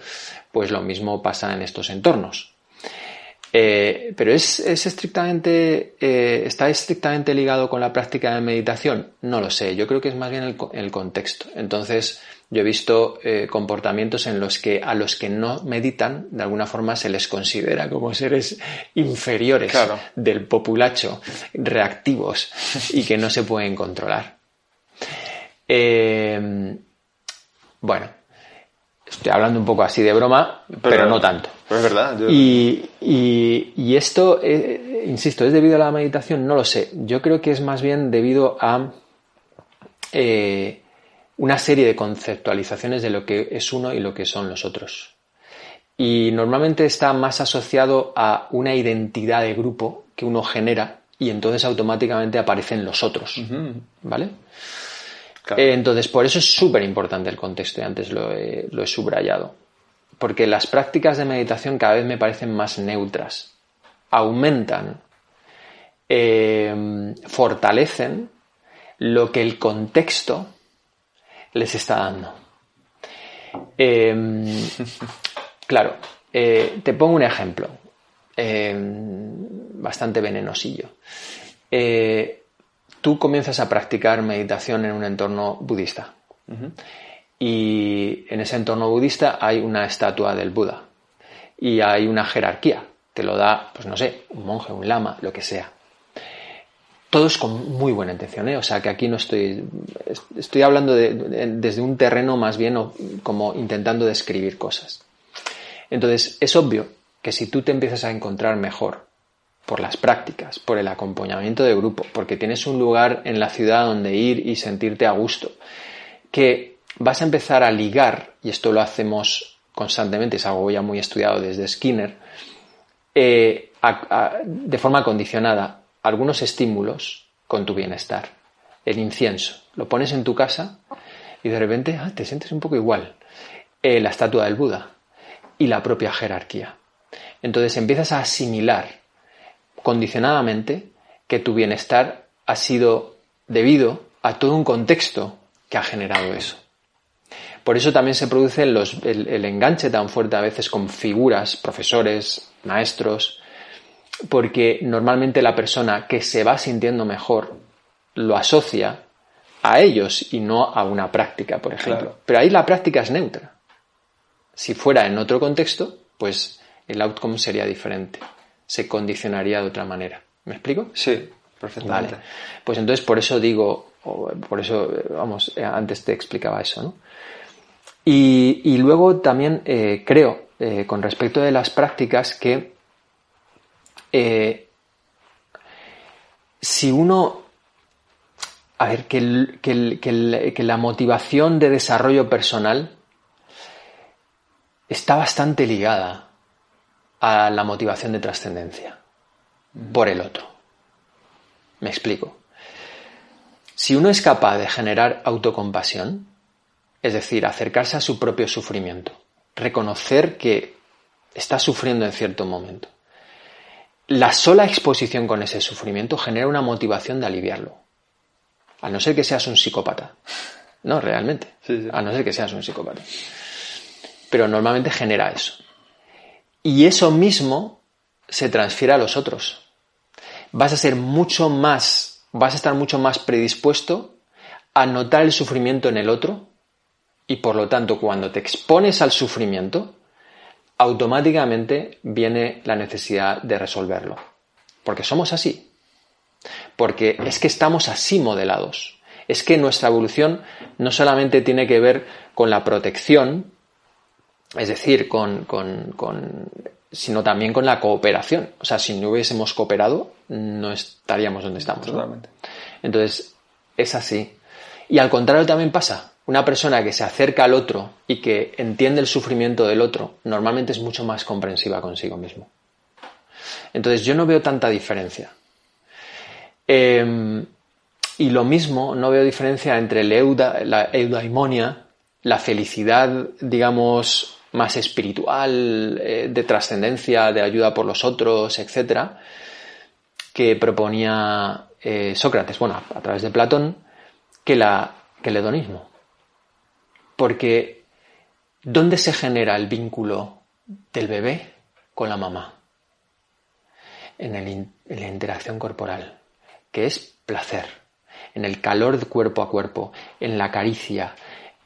pues lo mismo pasa en estos entornos. Eh, pero es, es estrictamente, eh, ¿está estrictamente ligado con la práctica de meditación? No lo sé, yo creo que es más bien el, el contexto. Entonces, yo he visto eh, comportamientos en los que a los que no meditan, de alguna forma se les considera como seres inferiores Claro. del populacho, reactivos y que no se pueden controlar. Eh, bueno, estoy hablando un poco así de broma, pero, no tanto. Pero es verdad. yo- Y, y- y esto, eh, insisto, ¿es debido a la meditación? No lo sé. Yo creo que es más bien debido a eh, una serie de conceptualizaciones de lo que es uno y lo que son los otros. Y normalmente está más asociado a una identidad de grupo que uno genera y entonces automáticamente aparecen los otros. ¿Vale? Claro. Eh, entonces, por eso es súper importante el contexto y antes lo he, lo he subrayado. Porque las prácticas de meditación cada vez me parecen más neutras. Aumentan, eh, fortalecen lo que el contexto les está dando. Eh, <laughs> claro, eh, te pongo un ejemplo eh, bastante venenosillo. Eh, tú comienzas a practicar meditación en un entorno budista. Y en ese entorno budista hay una estatua del Buda. Y hay una jerarquía. Te lo da, pues no sé, un monje, un lama, lo que sea. Todos con muy buena intención, ¿eh? O sea, que aquí no estoy... Estoy hablando de- de- desde un terreno más bien como intentando describir cosas. Entonces, es obvio que si tú te empiezas a encontrar mejor por las prácticas, por el acompañamiento de grupo, porque tienes un lugar en la ciudad donde ir y sentirte a gusto, que vas a empezar a ligar, y esto lo hacemos constantemente, es algo ya muy estudiado desde Skinner, eh, de forma condicionada algunos estímulos con tu bienestar. El incienso, lo pones en tu casa y de repente ah, te sientes un poco igual. Eh, la estatua del Buda y la propia jerarquía. Entonces empiezas a asimilar condicionadamente que tu bienestar ha sido debido a todo un contexto que ha generado eso. Por eso también se produce el enganche tan fuerte a veces con figuras, profesores, maestros, porque normalmente la persona que se va sintiendo mejor lo asocia a ellos y no a una práctica, por ejemplo. Claro. Pero ahí la práctica es neutra. Si fuera en otro contexto, pues el outcome sería diferente. Se condicionaría de otra manera. ¿Me explico? Sí, perfectamente. Vale. Pues entonces por eso digo, por eso, eh, vamos, eh, antes te explicaba eso, ¿no? Y, y luego también eh, creo, eh, con respecto de las prácticas, que eh, si uno, a ver, que, que la motivación de desarrollo personal está bastante ligada a la motivación de trascendencia por el otro. Me explico. Si uno es capaz de generar autocompasión, es decir, acercarse a su propio sufrimiento, reconocer que está sufriendo en cierto momento, la sola exposición con ese sufrimiento genera una motivación de aliviarlo. A no ser que seas un psicópata. No, realmente. Sí, sí. A no ser que seas un psicópata. Pero normalmente genera eso. Y eso mismo se transfiere a los otros. Vas a ser mucho más, vas a estar mucho más predispuesto a notar el sufrimiento en el otro y por lo tanto cuando te expones al sufrimiento, automáticamente viene la necesidad de resolverlo. Porque somos así. Porque es que estamos así modelados. Es que nuestra evolución no solamente tiene que ver con la protección, es decir, con, con- con- sino también con la cooperación. O sea, si no hubiésemos cooperado, no estaríamos donde estamos. ¿no? Entonces, es así. Y al contrario también pasa. Una persona que se acerca al otro y que entiende el sufrimiento del otro, normalmente es mucho más comprensiva consigo mismo. Entonces yo no veo tanta diferencia. Em, y lo mismo, no veo diferencia entre la eudaimonia, la felicidad, digamos, más espiritual, eh, de trascendencia, de ayuda por los otros, etcétera, que proponía eh, Sócrates, bueno, a través de Platón, que, el hedonismo. Porque, ¿dónde se genera el vínculo del bebé con la mamá? En, en la interacción corporal, que es placer, en el calor de cuerpo a cuerpo, en la caricia,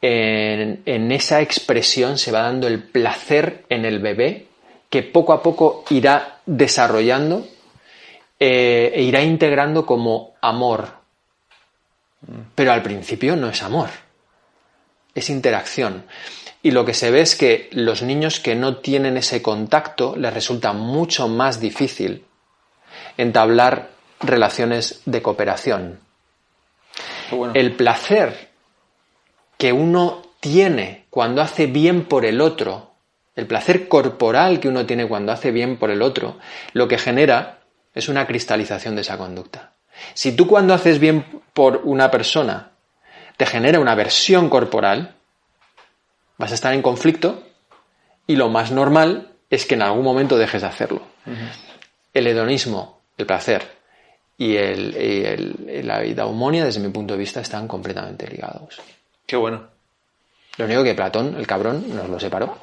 en, esa expresión se va dando el placer en el bebé que poco a poco irá desarrollando eh, e irá integrando como amor. Pero al principio no es amor, es interacción. Y lo que se ve es que los niños que no tienen ese contacto les resulta mucho más difícil entablar relaciones de cooperación. El placer que uno tiene cuando hace bien por el otro, el placer corporal que uno tiene cuando hace bien por el otro, lo que genera es una cristalización de esa conducta. Si tú cuando haces bien por una persona te genera una aversión corporal, vas a estar en conflicto y lo más normal es que en algún momento dejes de hacerlo. El hedonismo, el placer y, el, la vida humonia, desde mi punto de vista, están completamente ligados. Qué bueno. Lo único que Platón, el cabrón, nos lo separó.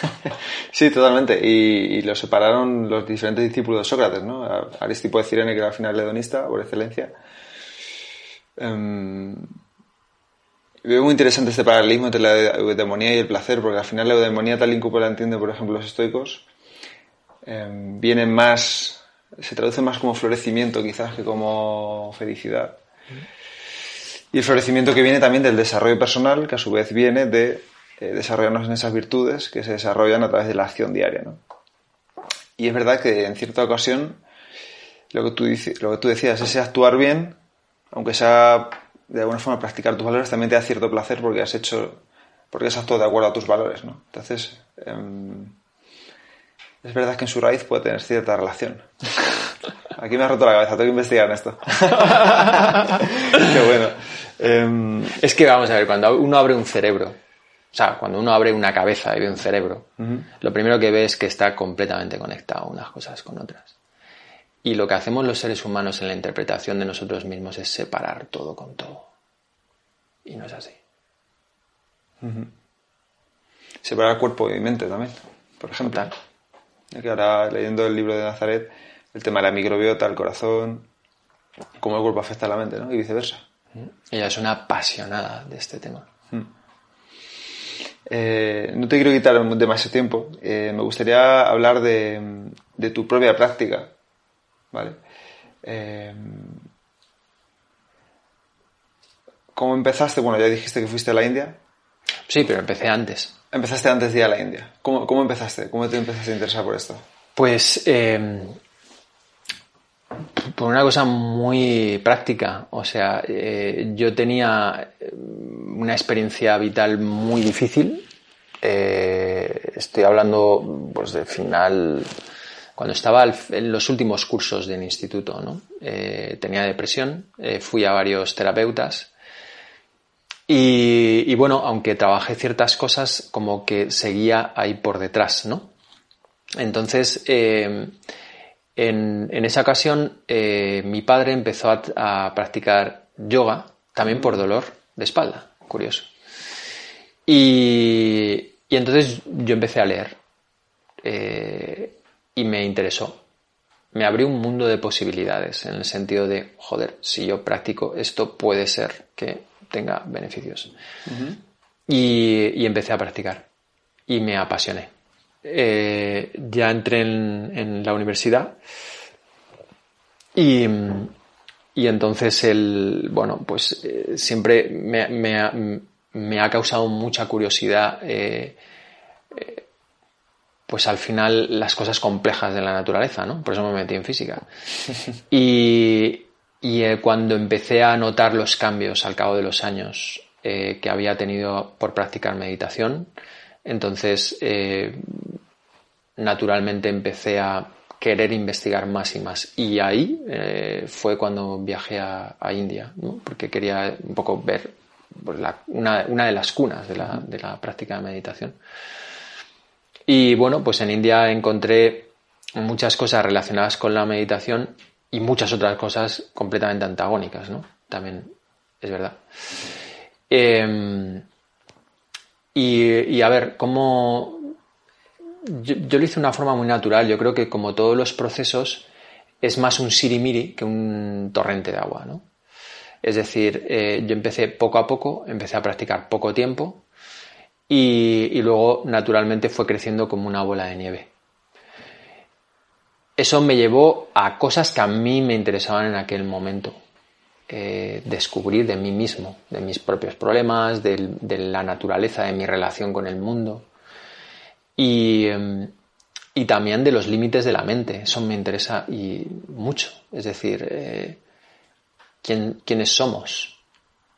<laughs> sí, totalmente. Y, lo separaron los diferentes discípulos de Sócrates, ¿no? Aristipo de Cirene, que era al final hedonista, por excelencia. Um, veo muy interesante este paralelismo entre la eudemonía y el placer, porque al final la eudemonía, tal y como la entienden, por ejemplo, los estoicos, em, viene más, se traduce más como florecimiento quizás que como felicidad. Y el florecimiento que viene también del desarrollo personal, que a su vez viene de eh, desarrollarnos en esas virtudes que se desarrollan a través de la acción diaria. ¿no? Y es verdad que en cierta ocasión lo que, tú, lo que tú decías, ese actuar bien, aunque sea de alguna forma practicar tus valores, también te da cierto placer porque has hecho, porque has actuado de acuerdo a tus valores. ¿no? Entonces, em, es verdad que en su raíz puede tener cierta relación. <laughs> Aquí me ha roto la cabeza, tengo que investigar en esto. <laughs> Qué bueno. Em, es que vamos a ver, cuando uno abre un cerebro, o sea, cuando uno abre una cabeza y ve un cerebro, lo primero que ve es que está completamente conectado unas cosas con otras. Y lo que hacemos los seres humanos en la interpretación de nosotros mismos es separar todo con todo. Y no es así. Separar cuerpo y mente también, por ejemplo. Que ahora leyendo el libro de Nazaret, el tema de la microbiota, el corazón, cómo el cuerpo afecta a la mente, ¿no? Y viceversa. Ella es una apasionada de este tema. Hmm. Eh, no te quiero quitar demasiado tiempo. Eh, me gustaría hablar de, tu propia práctica. ¿Vale? Eh, ¿Cómo empezaste? Bueno, ya dijiste que fuiste a la India. Sí, pero empecé antes. Empezaste antes de ir a la India. ¿Cómo, cómo empezaste? ¿Cómo te empezaste a interesar por esto? Pues por una cosa muy práctica. O sea, eh, yo tenía eh, una experiencia vital muy difícil. Eh, estoy hablando pues de final, cuando estaba en los últimos cursos del instituto, ¿no? tenía depresión, fui a varios terapeutas y, y, bueno, aunque trabajé ciertas cosas, como que seguía ahí por detrás, ¿no? Entonces, en, esa ocasión, eh, mi padre empezó a, practicar yoga, también por dolor de espalda, curioso. Y, entonces yo empecé a leer eh, y me interesó. Me abrió un mundo de posibilidades en el sentido de, joder, si yo practico esto puede ser que tenga beneficios. y, y empecé a practicar y me apasioné. Eh, ya entré en, la universidad y, entonces el, bueno, pues eh, siempre me, ha, causado mucha curiosidad eh, pues al final las cosas complejas de la naturaleza, ¿no? Por eso me metí en física. <laughs> Y, y cuando empecé a notar los cambios al cabo de los años eh, que había tenido por practicar meditación. Entonces, eh, naturalmente empecé a querer investigar más y más. Y ahí eh, fue cuando viajé a, India, porque quería un poco ver pues, una, de las cunas de la, de la práctica de meditación. Y bueno, pues en India encontré muchas cosas relacionadas con la meditación y muchas otras cosas completamente antagónicas, ¿no? También es verdad. Em, y, a ver, ¿cómo...? Yo, lo hice de una forma muy natural. Yo creo que como todos los procesos es más un sirimiri que un torrente de agua, ¿no? Es decir, eh, yo empecé poco a poco, empecé a practicar poco tiempo y, y luego naturalmente fue creciendo como una bola de nieve eso me llevó a cosas que a mí me interesaban en aquel momento. Eh, descubrir de mí mismo, de mis propios problemas, de, la naturaleza de mi relación con el mundo y, em, también de los límites de la mente. Eso me interesa y mucho. Es decir, eh, ¿quiénes somos?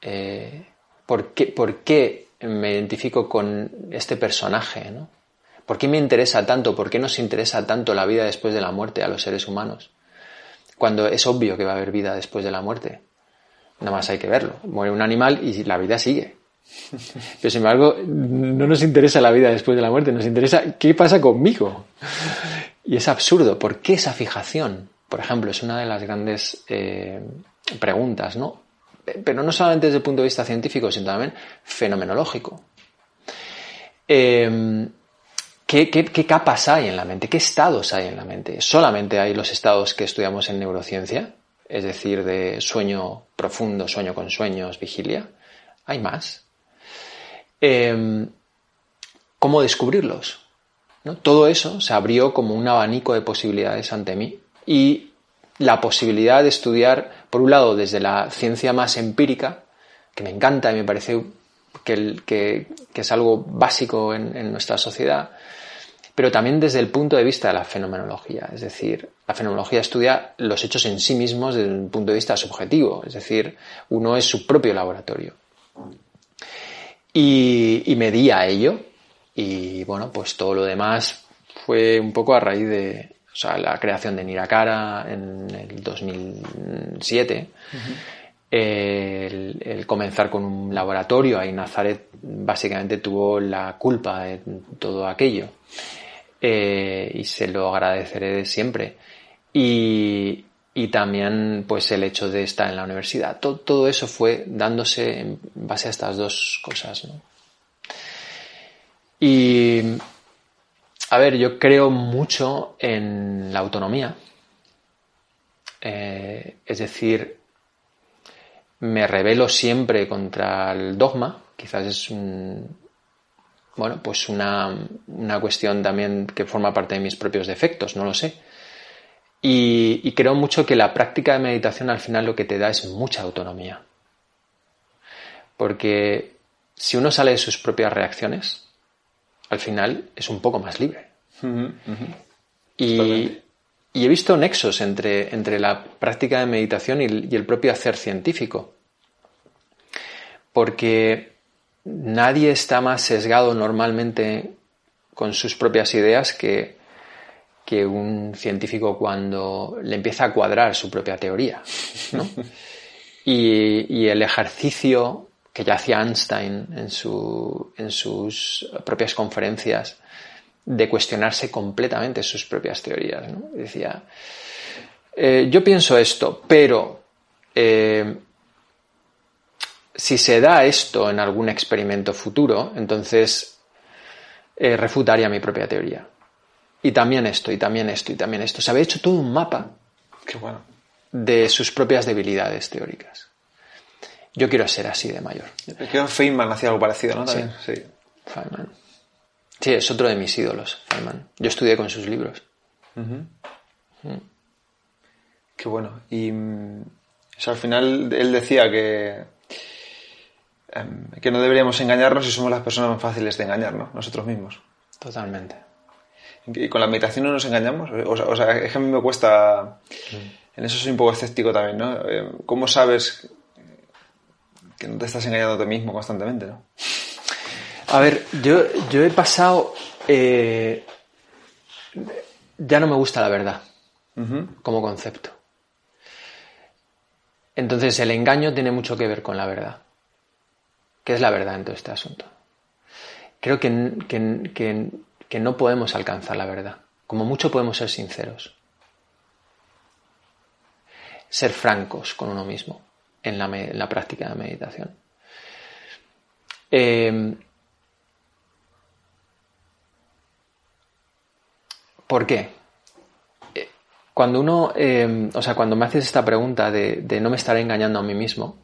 Eh, ¿por, qué, ¿Por qué me identifico con este personaje? ¿no? ¿Por qué me interesa tanto? ¿Por qué nos interesa tanto la vida después de la muerte a los seres humanos? Cuando es obvio que va a haber vida después de la muerte. Nada más hay que verlo. Muere un animal y la vida sigue. <laughs> Pero sin embargo, no nos interesa la vida después de la muerte, nos interesa qué pasa conmigo. Y es absurdo. ¿Por qué esa fijación? Por ejemplo, es una de las grandes eh, preguntas, ¿no? Pero no solamente desde el punto de vista científico, sino también fenomenológico. Eh, ¿Qué, capas hay en la mente? ¿Qué estados hay en la mente? ¿Solamente hay los estados que estudiamos en neurociencia? Es decir, de sueño profundo, sueño con sueños, vigilia. ¿Hay más? Em, ¿Cómo descubrirlos? Todo eso se abrió como un abanico de posibilidades ante mí y la posibilidad de estudiar, por un lado, desde la ciencia más empírica, que me encanta y me parece que, es algo básico en nuestra sociedad, pero también desde el punto de vista de la fenomenología. Es decir, la fenomenología estudia los hechos en sí mismos desde un punto de vista subjetivo, es decir, uno es su propio laboratorio. Y, me di a ello, y bueno, pues todo lo demás fue un poco a raíz de la creación de Nirakara en el 2007. el, comenzar con un laboratorio, ahí Nazaret básicamente tuvo la culpa de todo aquello. Eh, y se lo agradeceré siempre. Y, también pues el hecho de estar en la universidad. Todo, eso fue dándose en base a estas dos cosas. Y a ver, yo creo mucho en la autonomía. Eh, es decir, me revelo siempre contra el dogma. Quizás es un, bueno, pues una, cuestión también que forma parte de mis propios defectos, no lo sé. Y, creo mucho que la práctica de meditación al final lo que te da es mucha autonomía. Porque si uno sale de sus propias reacciones, al final es un poco más libre. Y, he visto nexos entre, entre, la práctica de meditación y el propio hacer científico. Porque nadie está más sesgado normalmente con sus propias ideas que, que un científico cuando le empieza a cuadrar su propia teoría. <laughs> y, el ejercicio que ya hacía Einstein en, su, en sus propias conferencias de cuestionarse completamente sus propias teorías. Decía, eh, yo pienso esto, pero eh, si se da esto en algún experimento futuro, entonces eh, refutaría mi propia teoría. Y también esto, y también esto, y también esto. Se había hecho todo un mapa de sus propias debilidades teóricas. Yo quiero ser así de mayor. Creo que Feynman hacía algo parecido, ¿no? Sí. sí. Feynman. Sí, es otro de mis ídolos, Feynman. Yo estudié con sus libros. Mm. Qué bueno. Y mm, al final él decía que Em, que no deberíamos engañarnos si somos las personas más fáciles de engañarnos, nosotros mismos. Totalmente. ¿Y con la meditación no nos engañamos? O sea, es que a mí me cuesta... En eso soy un poco escéptico también, ¿no? Em, ¿Cómo sabes que no te estás engañando a ti mismo constantemente, ¿no? A ver, yo, yo he pasado... eh, ya no me gusta la verdad como concepto. Entonces el engaño tiene mucho que ver con la verdad. ¿Qué es la verdad en todo este asunto? Creo que, que- que- que no podemos alcanzar la verdad. Como mucho podemos ser sinceros. Ser francos con uno mismo en la, práctica de meditación. Eh, ¿Por qué? Eh, Cuando uno, eh, o sea, cuando me haces esta pregunta de, no me estaré engañando a mí mismo,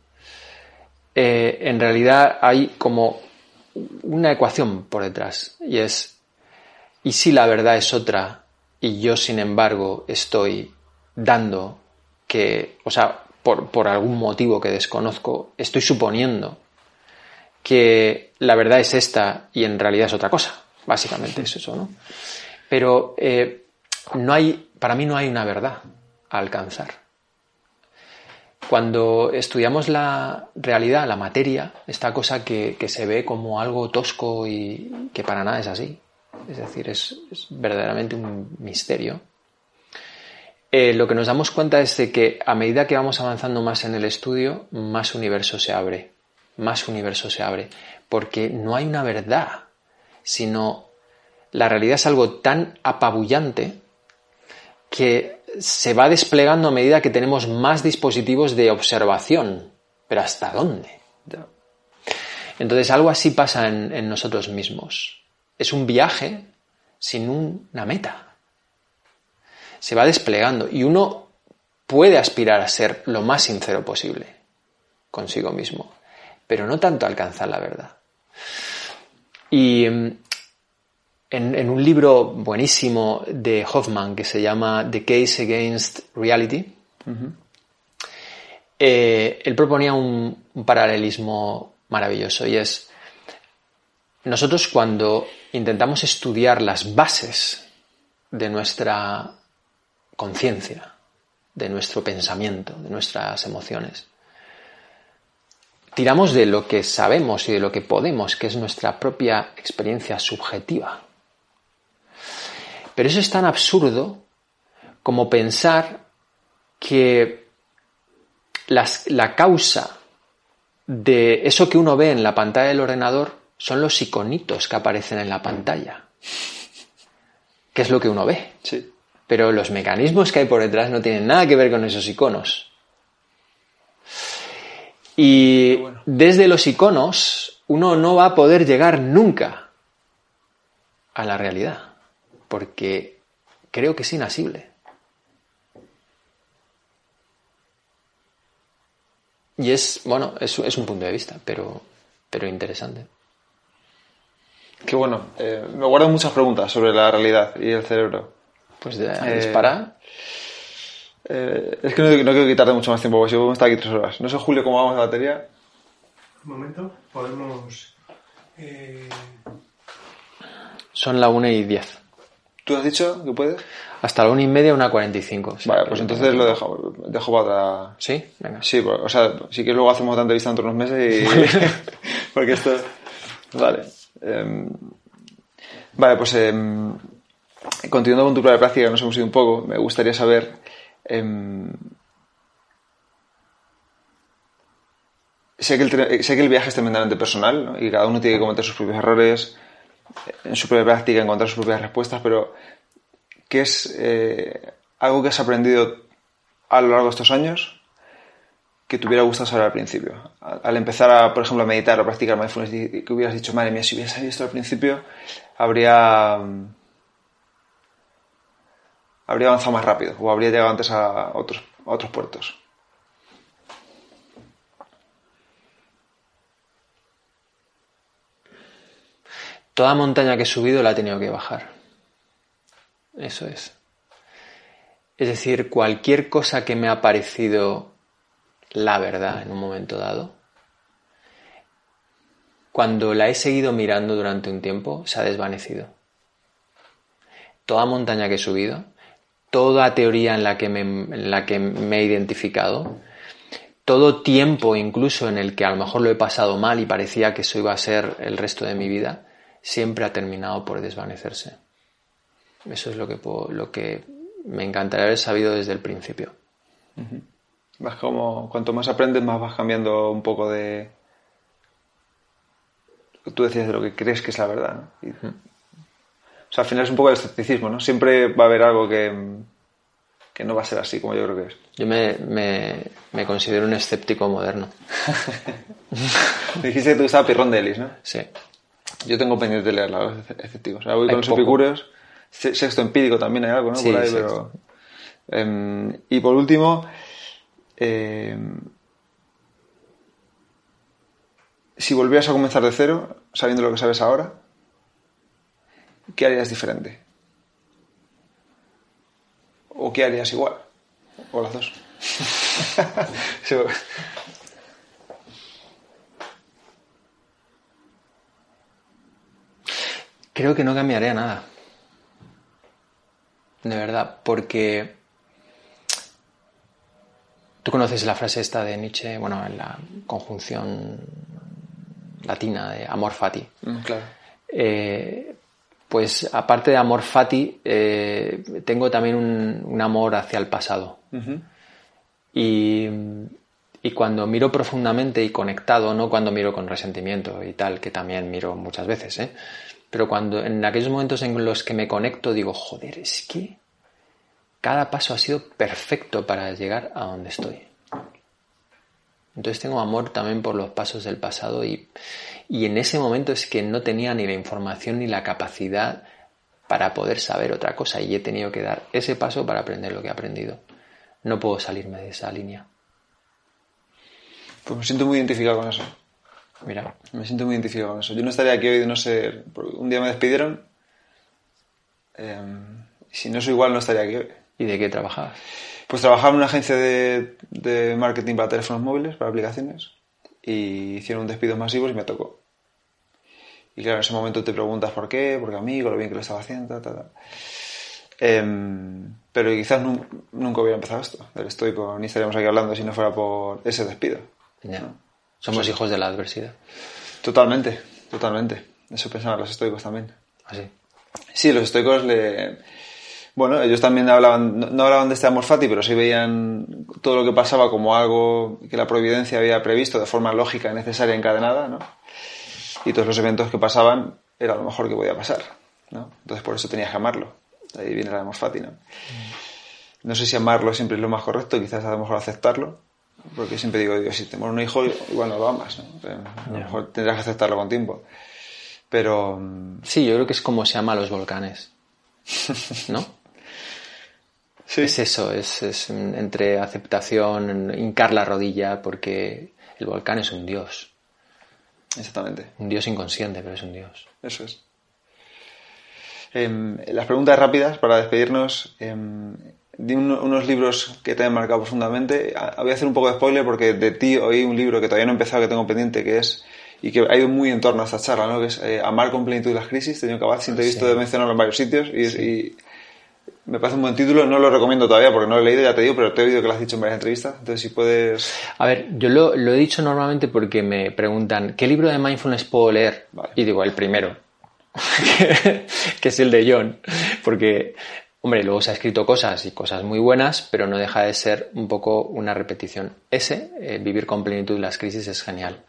en realidad hay como una ecuación por detrás y es, ¿y si la verdad es otra y yo sin embargo estoy dando que, o sea, por, por algún motivo que desconozco, estoy suponiendo que la verdad es esta y en realidad es otra cosa? Básicamente es eso, ¿no? Pero eh, no hay, para mí no hay una verdad a alcanzar. Cuando estudiamos la realidad, la materia, esta cosa que, que se ve como algo tosco y que para nada es así, es decir, es, es verdaderamente un misterio, eh, lo que nos damos cuenta es de que a medida que vamos avanzando más en el estudio, más universo se abre, más universo se abre, porque no hay una verdad, sino la realidad es algo tan apabullante que se va desplegando a medida que tenemos más dispositivos de observación. Pero ¿hasta dónde? Entonces algo así pasa en, nosotros mismos. Es un viaje sin un- una meta. Se va desplegando y uno puede aspirar a ser lo más sincero posible consigo mismo, pero no tanto alcanzar la verdad. Y mm, en, en un libro buenísimo de Hoffman que se llama The Case Against Reality, eh, él proponía un, un paralelismo maravilloso y es, nosotros cuando intentamos estudiar las bases de nuestra conciencia, de nuestro pensamiento, de nuestras emociones, tiramos de lo que sabemos y de lo que podemos, que es nuestra propia experiencia subjetiva. Pero eso es tan absurdo como pensar que las- la causa de eso que uno ve en la pantalla del ordenador son los iconitos que aparecen en la pantalla. ¿Qué es lo que uno ve? Sí. Pero los mecanismos que hay por detrás no tienen nada que ver con esos iconos. Y desde los iconos uno no va a poder llegar nunca a la realidad, porque creo que es inasible. Y es, bueno, es, es un punto de vista, pero, pero interesante. Qué bueno. Eh, me guardo muchas preguntas sobre la realidad y el cerebro. Pues de, Eh, dispara. Eh, es que no, no quiero quitarte mucho más tiempo, porque si vamos a estar aquí tres horas. No sé, Julio, cómo vamos de batería. Un momento, podemos. eh, Son la 1 y 10. ¿Tú has dicho que puedes? Hasta la 1 y media, una 45. sí. Vale, pues entonces lo dejo, dejo para otra... ¿Sí? Venga. Sí, pues, o sea, sí que luego hacemos otra entrevista dentro de unos meses y... <laughs> <laughs> porque esto... Vale. Em, vale, pues em, continuando con tu prueba de práctica, nos hemos ido un poco, me gustaría saber... em, sé, que el, sé que el viaje es tremendamente personal y cada uno tiene que cometer sus propios errores en su propia práctica, encontrar sus propias respuestas, pero ¿qué es eh, algo que has aprendido a lo largo de estos años que te hubiera gustado saber al principio? Al empezar, a, por ejemplo, a meditar o practicar mindfulness, que hubieras dicho, madre mía, si hubiera sabido esto al principio, habría, habría avanzado más rápido o habría llegado antes a otros, a otros puertos. Toda montaña que he subido la he tenido que bajar. Eso es. Es decir, cualquier cosa que me ha parecido la verdad en un momento dado, cuando la he seguido mirando durante un tiempo, se ha desvanecido. Toda montaña que he subido, toda teoría en la que me, en la que me he identificado, todo tiempo incluso en el que a lo mejor lo he pasado mal y parecía que eso iba a ser el resto de mi vida, siempre ha terminado por desvanecerse. Eso es lo que, lo que me encantaría haber sabido desde el principio. Vas como, cuanto más aprendes, más vas cambiando un poco de... Tú decías de lo que crees que es la verdad, ¿no? O sea, al final es un poco de escepticismo, ¿no? Siempre va a haber algo que, que no va a ser así como yo creo que es. Yo me, me, considero un escéptico moderno. <laughs> Dijiste que te gustaba Pirrón de Ellis, ¿no? Sí. Yo tengo pendiente de leerla, los escépticos. O sea, voy con los epicúreos. Sexto empírico también hay algo, ¿no? Sí, Por ahí, pero... Em, y por último, em, si volvieras a comenzar de cero, sabiendo lo que sabes ahora, ¿qué harías diferente? ¿O qué harías igual? O las dos. <laughs> Creo que no cambiaría nada. De verdad, porque tú conoces la frase esta de Nietzsche, bueno, en la conjunción latina de amor fati. Mm, claro. Eh, pues aparte de amor fati, eh, tengo también un, amor hacia el pasado. y, y, cuando miro profundamente y conectado, no cuando miro con resentimiento y tal, que también miro muchas veces, ¿eh? pero cuando en aquellos momentos en los que me conecto digo, joder, es que cada paso ha sido perfecto para llegar a donde estoy. Entonces tengo amor también por los pasos del pasado y, y en ese momento es que no tenía ni la información ni la capacidad para poder saber otra cosa y he tenido que dar ese paso para aprender lo que he aprendido. No puedo salirme de esa línea. Pues me siento muy identificado con eso. Mira. Me siento muy identificado con eso. Yo no estaría aquí hoy de no ser... Un día me despidieron. Em, si no soy igual, no estaría aquí hoy. ¿Y de qué trabajabas? Pues trabajaba en una agencia de, de marketing para teléfonos móviles, para aplicaciones y hicieron un despido masivo y me tocó. Y claro, en ese momento te preguntas por qué, porque a mí, con lo bien que lo estaba haciendo, tal, em, pero quizás nunca hubiera empezado esto del estoico, ni estaríamos aquí hablando si no fuera por ese despido. Somos hijos de la adversidad. Totalmente, totalmente. Eso pensaban los estoicos también. ¿Ah, sí? Sí, los estoicos le bueno, ellos también hablaban, no, hablaban de este amor fati, pero sí veían todo lo que pasaba como algo que la providencia había previsto de forma lógica, necesaria, encadenada, ¿no? Y todos los eventos que pasaban era lo mejor que podía pasar, ¿no? Entonces por eso tenías que amarlo. ahí viene el amor fati, ¿no? No sé si amarlo siempre es lo más correcto, quizás a lo mejor aceptarlo, porque siempre digo, digo si tenemos un hijo, igual no lo amas, ¿no? A lo mejor tendrás que aceptarlo con tiempo. Pero... Mm, sí, yo creo que es como se llama los volcanes, ¿no? <laughs> Es eso, es, entre aceptación, hincar la rodilla, porque el volcán es un dios. Exactamente. Un dios inconsciente, pero es un dios. Eso es. Em, las preguntas rápidas para despedirnos. Eh, di unos libros que te han marcado profundamente. Voy a hacer un poco de spoiler porque de ti oí un libro que todavía no he empezado, que tengo pendiente, que es y que ha ido muy en torno a esta charla, ¿no? que es eh, Amar con plenitud las crisis. Tenía que acabar, te he visto de mencionarlo en varios sitios y me parece un buen título, no lo recomiendo todavía porque no lo he leído, ya te digo, pero te he oído que lo has dicho en varias entrevistas, entonces si puedes... A ver, yo lo, he dicho normalmente porque me preguntan, ¿qué libro de mindfulness puedo leer? Y digo, el primero, <laughs> que es el de John, porque, hombre, luego se ha escrito cosas y cosas muy buenas, pero no deja de ser un poco una repetición. Ese, eh, Vivir con plenitud las crisis, es genial.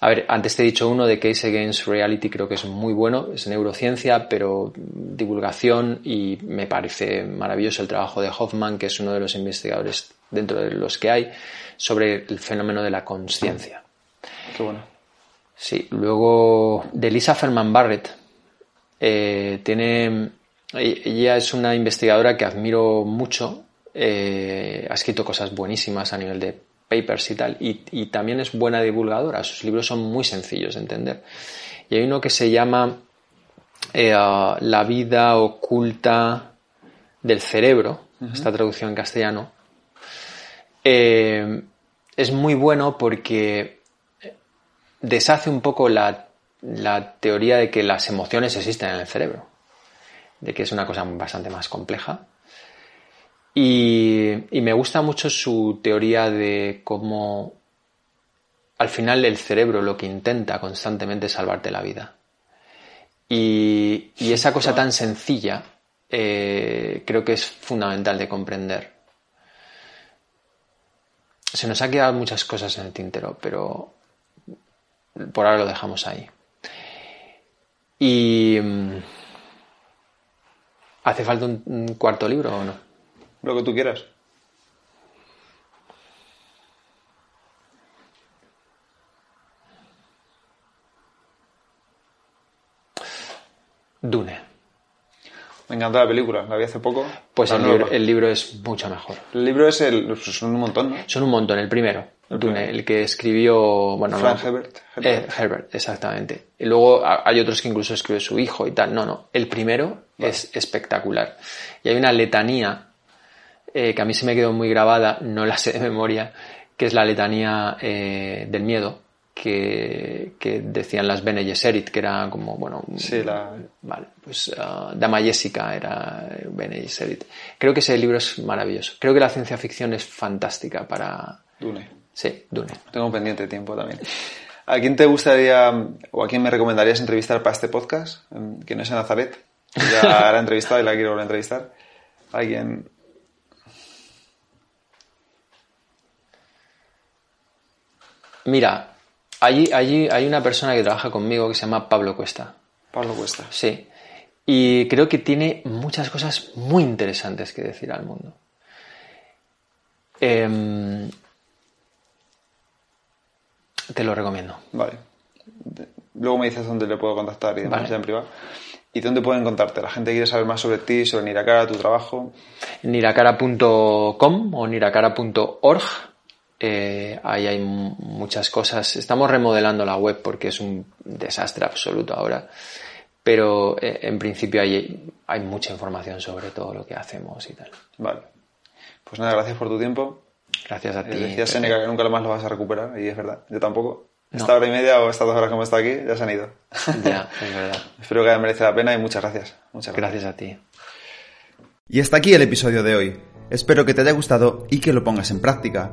A ver, antes te he dicho uno de Case Against Reality, creo que es muy bueno, es neurociencia, pero divulgación y me parece maravilloso el trabajo de Hoffman, que es uno de los investigadores dentro de los que hay, sobre el fenómeno de la conciencia. Qué bueno. Sí, luego de Lisa Ferman Barrett, eh, tiene, ella es una investigadora que admiro mucho, eh, ha escrito cosas buenísimas a nivel de papers y tal, y, también es buena divulgadora, sus libros son muy sencillos de entender. Y hay uno que se llama eh, La vida oculta del cerebro, esta traducción en castellano. Eh, es muy bueno porque deshace un poco la, la teoría de que las emociones existen en el cerebro, de que es una cosa bastante más compleja Y, y me gusta mucho su teoría de cómo al final el cerebro lo que intenta constantemente es salvarte la vida. Y, y esa cosa tan sencilla eh, creo que es fundamental de comprender. Se nos ha quedado muchas cosas en el tintero, pero por ahora lo dejamos ahí. Y... mm, ¿Hace falta un cuarto libro o no? Lo que tú quieras. Dune. Me encanta la película, la vi hace poco. Pues el libro, el libro es mucho mejor. El libro es el. son un montón, ¿no? Son un montón. El primero, El Dune, primero. el que escribió... Bueno, Frank no, Herbert. Eh, Herbert, exactamente. Y luego hay otros que incluso escribe su hijo y tal. No, no. El primero es espectacular. Y hay una letanía eh, que a mí se me quedó muy grabada, no la sé de memoria, que es la letanía eh, del miedo que, que decían las Bene Gesserit, que era como, bueno... Sí, la- Vale, pues ah, Dama Jessica era eh, Bene Gesserit. Creo que ese libro es maravilloso. Creo que la ciencia ficción es fantástica para... Dune. Sí, Dune. Tengo pendiente tiempo también. ¿A quién te gustaría o a quién me recomendarías entrevistar para este podcast? Em, Que no sea Nazaret. Ya la he entrevistado y la quiero volver a entrevistar. ¿Alguien? Mira, allí, allí hay una persona que trabaja conmigo que se llama Pablo Cuesta. Pablo Cuesta. Sí. Y creo que tiene muchas cosas muy interesantes que decir al mundo. Em, te lo recomiendo. Vale. Luego me dices dónde le puedo contactar y demás Vale. ya en privado. ¿Y dónde pueden contarte? La gente quiere saber más sobre ti, sobre Niracara, tu trabajo. niracara.com o niracara.org. Eh, ahí hay muchas cosas. Estamos remodelando la web porque es un desastre absoluto ahora. Pero eh, en principio hay, hay mucha información sobre todo lo que hacemos y tal. Vale. Pues nada, gracias por tu tiempo. Gracias a Eh, ti. Decía. Seneca que nunca más lo vas a recuperar, y es verdad. Yo tampoco. No. Esta hora y media o estas dos horas que hemos estado aquí ya se han ido. <laughs> Ya, es verdad. Espero que merece la pena y muchas gracias. Muchas gracias. Gracias a ti. Y hasta aquí el episodio de hoy. Espero que te haya gustado y que lo pongas en práctica.